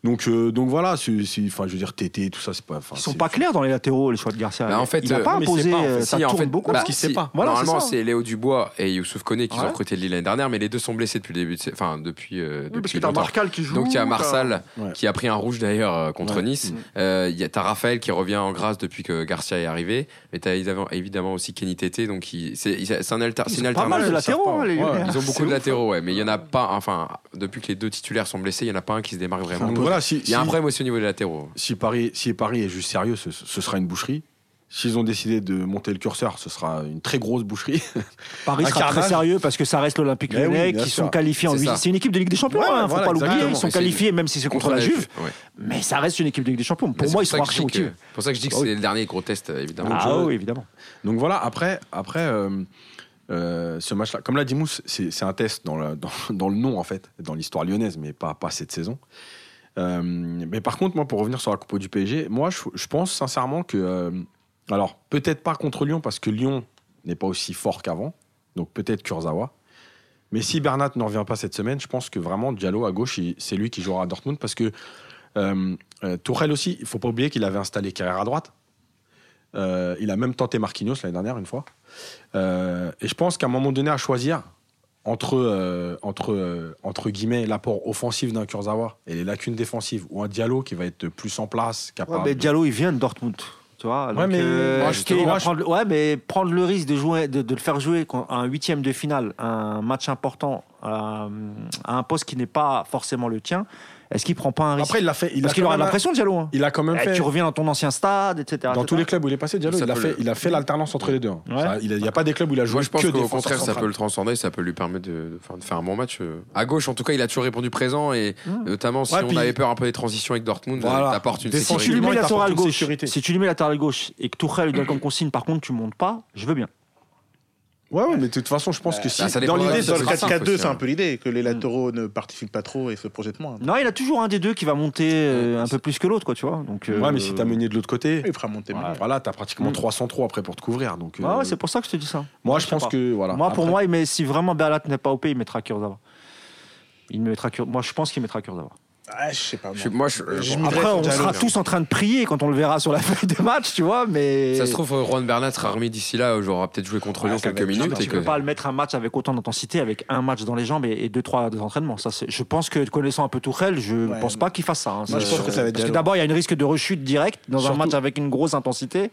Speaker 3: Donc, euh, donc voilà, c'est- enfin, je veux dire, TT, tout ça, c'est pas.
Speaker 2: Ils sont pas clairs dans les latéraux, les choix de Garcia.
Speaker 1: Bah, en fait,
Speaker 2: il n'a
Speaker 1: euh,
Speaker 2: pas imposé,
Speaker 3: pas, en fait,
Speaker 2: euh,
Speaker 3: si,
Speaker 2: ça
Speaker 1: en
Speaker 2: tourne
Speaker 1: fait,
Speaker 2: beaucoup.
Speaker 1: bah,
Speaker 3: parce qu'il sait
Speaker 1: si,
Speaker 3: pas.
Speaker 2: Voilà,
Speaker 1: Normalement,
Speaker 2: c'est
Speaker 1: Léo Dubois et Youssouf Koné qui
Speaker 2: Ouais.
Speaker 1: ont recruté Lille l'année dernière, mais les deux sont blessés depuis le début, de... enfin depuis, euh,
Speaker 2: Oui,
Speaker 1: depuis
Speaker 2: parce que t'as
Speaker 1: longtemps.
Speaker 2: Marcal qui joue.
Speaker 1: Donc il y a
Speaker 2: t'as-
Speaker 1: Marsal
Speaker 3: Ouais.
Speaker 1: qui a pris un rouge d'ailleurs euh, contre
Speaker 3: Ouais.
Speaker 1: Nice. Il y a t'as Raphaël qui revient en grâce depuis que Garcia est arrivé. Mais t'as évidemment, évidemment aussi Kenny Tété. Donc c'est un alter, une
Speaker 2: pas mal de
Speaker 1: alternative.
Speaker 2: latéraux, hein.
Speaker 1: Ils ont beaucoup de latéraux, ouais. Mais il y en a pas. Enfin, depuis que les deux titulaires sont blessés, il y en a pas un qui se démarque vraiment.
Speaker 3: Voilà, si,
Speaker 1: Il y a un problème aussi au niveau des latéraux.
Speaker 3: si Paris, si Paris est juste sérieux, ce, ce sera une boucherie. S'ils ont décidé de monter le curseur, ce sera une très grosse boucherie.
Speaker 2: Paris
Speaker 3: Un
Speaker 2: sera très sérieux parce que ça reste l'Olympique
Speaker 3: oui,
Speaker 2: Lyonnais qui sont qualifiés en huit-. C'est une équipe de Ligue des Champions,
Speaker 3: Ouais,
Speaker 2: hein, faut pas l'oublier. Ils sont qualifiés même si c'est contre la Juve.
Speaker 1: Ouais.
Speaker 2: Mais ça reste une équipe de Ligue des Champions. Pour moi, ils sont archi.
Speaker 1: C'est pour ça que je dis que
Speaker 2: oui.
Speaker 1: c'est le dernier gros test, évidemment.
Speaker 2: Ah oui, évidemment.
Speaker 3: Donc voilà, après, après euh, euh, ce match-là, comme l'a dit Mousse, c'est un test dans le, dans, dans le nom, en fait, dans l'histoire lyonnaise, mais pas, pas cette saison. Euh, mais par contre, moi, pour revenir sur la Coupe du PSG, moi, je, pense sincèrement que. euh, alors, peut-être pas contre Lyon, parce que Lyon n'est pas aussi fort qu'avant. Donc, peut-être Kurzawa. Mais si Bernat ne revient pas cette semaine, je pense que vraiment Diallo à gauche, c'est lui qui jouera à Dortmund, parce que euh, euh, aussi, il faut pas oublier qu'il avait installé Carrère à droite. Il a même tenté Marquinhos l'année dernière, une fois. Et je pense qu'à un moment donné, à choisir entre, euh, entre, euh, entre guillemets, l'apport offensif d'un Kurzawa et les lacunes défensives, ou un Diallo qui va être plus en place,
Speaker 2: Ouais,
Speaker 3: capable.
Speaker 2: mais Diallo, il vient de Dortmund. Tu vois, donc,
Speaker 3: mais
Speaker 2: euh,
Speaker 3: moi, moi,
Speaker 2: prendre, ouais, mais prendre le risque de, jouer, de, de le faire jouer à un huitième de finale, un match important, euh, à un poste qui n'est pas forcément le tien, est-ce qu'il prend pas un risque
Speaker 3: Après, il l'a fait. Il
Speaker 2: Parce
Speaker 3: a
Speaker 2: qu'il aura de la
Speaker 3: même-
Speaker 2: pression, Diallo. hein.
Speaker 3: Il a quand même
Speaker 2: Eh,
Speaker 3: fait.
Speaker 2: Tu reviens dans ton ancien stade, etc.
Speaker 3: Dans
Speaker 2: etc.
Speaker 3: tous les clubs où il est passé, Diallo,
Speaker 1: Ça
Speaker 3: il a fait,
Speaker 1: le-
Speaker 3: il a fait l'alternance entre les deux. hein.
Speaker 2: Ouais.
Speaker 3: Ça, il n'y a, pas des clubs où il a joué
Speaker 1: Moi, je pense
Speaker 3: que
Speaker 1: qu'au contraire, ça peut le transcender, ça peut lui permettre de, de faire, de faire un bon match. euh. À gauche, en tout cas, il a toujours répondu présent et notamment si
Speaker 3: Ouais,
Speaker 1: on
Speaker 3: puis-
Speaker 1: avait peur un peu des transitions avec Dortmund,
Speaker 3: Voilà.
Speaker 1: euh, t'apportes une
Speaker 3: Défensivement,
Speaker 2: Si tu lui
Speaker 1: sécurité.
Speaker 2: mets
Speaker 3: t'apporte
Speaker 2: latéral
Speaker 3: une
Speaker 2: gauche,
Speaker 3: sécurité.
Speaker 2: si tu lui mets latéral gauche et que Tourelle lui donne comme consigne, par contre, tu montes pas, je veux bien.
Speaker 3: Ouais, ouais, mais de toute façon, je pense que si.
Speaker 1: Bah, ça
Speaker 3: dans
Speaker 1: dépendra
Speaker 3: l'idée,
Speaker 1: de
Speaker 3: ça
Speaker 4: Dans
Speaker 1: ce
Speaker 4: le
Speaker 3: serait
Speaker 1: sera
Speaker 4: 4-4-2,
Speaker 1: aussi,
Speaker 4: c'est un peu l'idée, que les latéraux ne participent pas trop et se projettent moins.
Speaker 2: Non, il a toujours un des deux qui va monter euh, un peu plus que l'autre, quoi, tu vois. Donc, euh,
Speaker 3: Ouais, mais si t'as mené de l'autre côté,
Speaker 4: Il fera monter Meunier.
Speaker 3: voilà, t'as pratiquement
Speaker 2: Mm.
Speaker 3: 303 après pour te couvrir. Donc,
Speaker 2: Ouais,
Speaker 3: euh,
Speaker 2: ouais, c'est pour ça que je te dis ça.
Speaker 3: moi,
Speaker 2: je
Speaker 3: je
Speaker 2: sais
Speaker 3: pense
Speaker 2: pas.
Speaker 3: que voilà.
Speaker 2: moi, pour
Speaker 3: Après-
Speaker 2: moi, il met, si vraiment Berlat n'est pas OP, il mettra Kurzawa. Il mettra Kur- Moi, je pense qu'il mettra Kurzawa.
Speaker 4: Ah, je sais pas.
Speaker 1: Je
Speaker 4: moi.
Speaker 1: Je-
Speaker 4: Je
Speaker 2: Après, on sera tous en train de prier quand on le verra sur la feuille de match, tu vois, mais.
Speaker 1: ça se trouve, euh, Juan Bernat sera remis d'ici là, j'aurai peut-être joué contre Lyon quelques minutes.
Speaker 2: tu peux
Speaker 1: que...
Speaker 2: pas le mettre un match avec autant d'intensité, avec un match dans les jambes et, et deux, trois entraînements. Ça, c'est- je pense que connaissant un peu Tourelle, je ne
Speaker 4: Ouais.
Speaker 2: pense pas qu'il fasse ça. hein.
Speaker 4: Moi, je pense que ça va être
Speaker 2: Parce que d'abord, il y a une risque de rechute directe dans
Speaker 3: Surtout-
Speaker 2: un match avec une grosse intensité.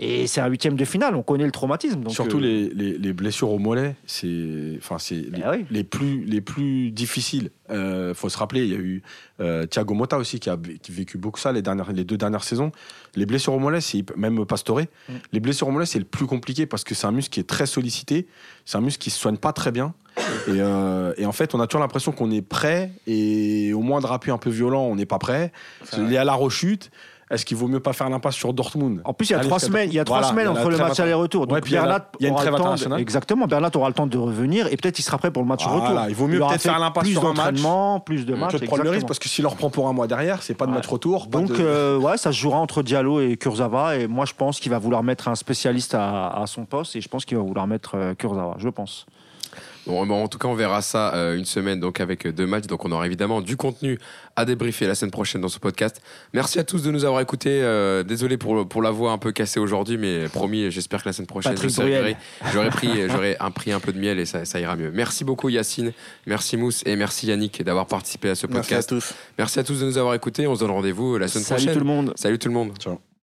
Speaker 2: Et c'est un huitième de finale, on connaît le traumatisme. Donc,
Speaker 3: Surtout
Speaker 2: euh,
Speaker 3: les, les, les blessures au mollet, c'est enfin c'est les,
Speaker 2: Eh oui.
Speaker 3: les plus les plus difficiles. Euh, faut se rappeler, il y a eu euh, Thiago Motta aussi qui a a vécu beaucoup ça les dernières les deux dernières saisons. Les blessures au mollet, c'est même Pastore.
Speaker 2: Mm.
Speaker 3: Les blessures au mollet, c'est le plus compliqué parce que c'est un muscle qui est très sollicité, c'est un muscle qui se soigne pas très bien. Et, euh, et en fait, on a toujours l'impression qu'on est prêt et au moindre appui un peu violent, on n'est pas prêt. Il est à la rechute. Est-ce qu'il vaut mieux pas faire l'impasse sur Dortmund
Speaker 2: En plus, il y a trois semaines, il y a trois semaines entre le match aller-retour. Donc Bernat aura le temps. Exactement. Bernat aura le temps de revenir et peut-être il sera prêt pour le match retour.
Speaker 3: il vaut mieux peut-être faire l'impasse sur un match.
Speaker 2: plus de matchs.
Speaker 3: Peut-être prendre le risque parce que s'il leur prend pour un mois derrière, c'est pas de match retour.
Speaker 2: Donc, euh, ouais, ça se jouera entre Diallo et Kurzawa. Et moi, je pense qu'il va vouloir mettre un spécialiste à, à son poste. Et je pense qu'il va vouloir mettre euh, Kurzawa. Je pense.
Speaker 1: Bon, bon, en tout cas, on verra ça euh, une semaine donc avec euh, deux matchs. Donc, on aura évidemment du contenu à débriefer la semaine prochaine dans ce podcast. Merci à tous de nous avoir écoutés. Euh, désolé pour, pour la voix un peu cassée aujourd'hui, mais promis, j'espère que la semaine prochaine, j'aurai pris, j'aurai un, pris un peu de miel et ça, ça ira mieux. Merci beaucoup, Yacine. Merci, Mousse. Et merci, Yannick, d'avoir participé à ce
Speaker 4: Merci à
Speaker 1: podcast.
Speaker 4: tous.
Speaker 1: Merci à tous de nous avoir écoutés. On se donne rendez-vous la semaine
Speaker 2: Salut
Speaker 1: prochaine.
Speaker 2: tout le monde.
Speaker 1: Salut tout le monde.
Speaker 3: Ciao.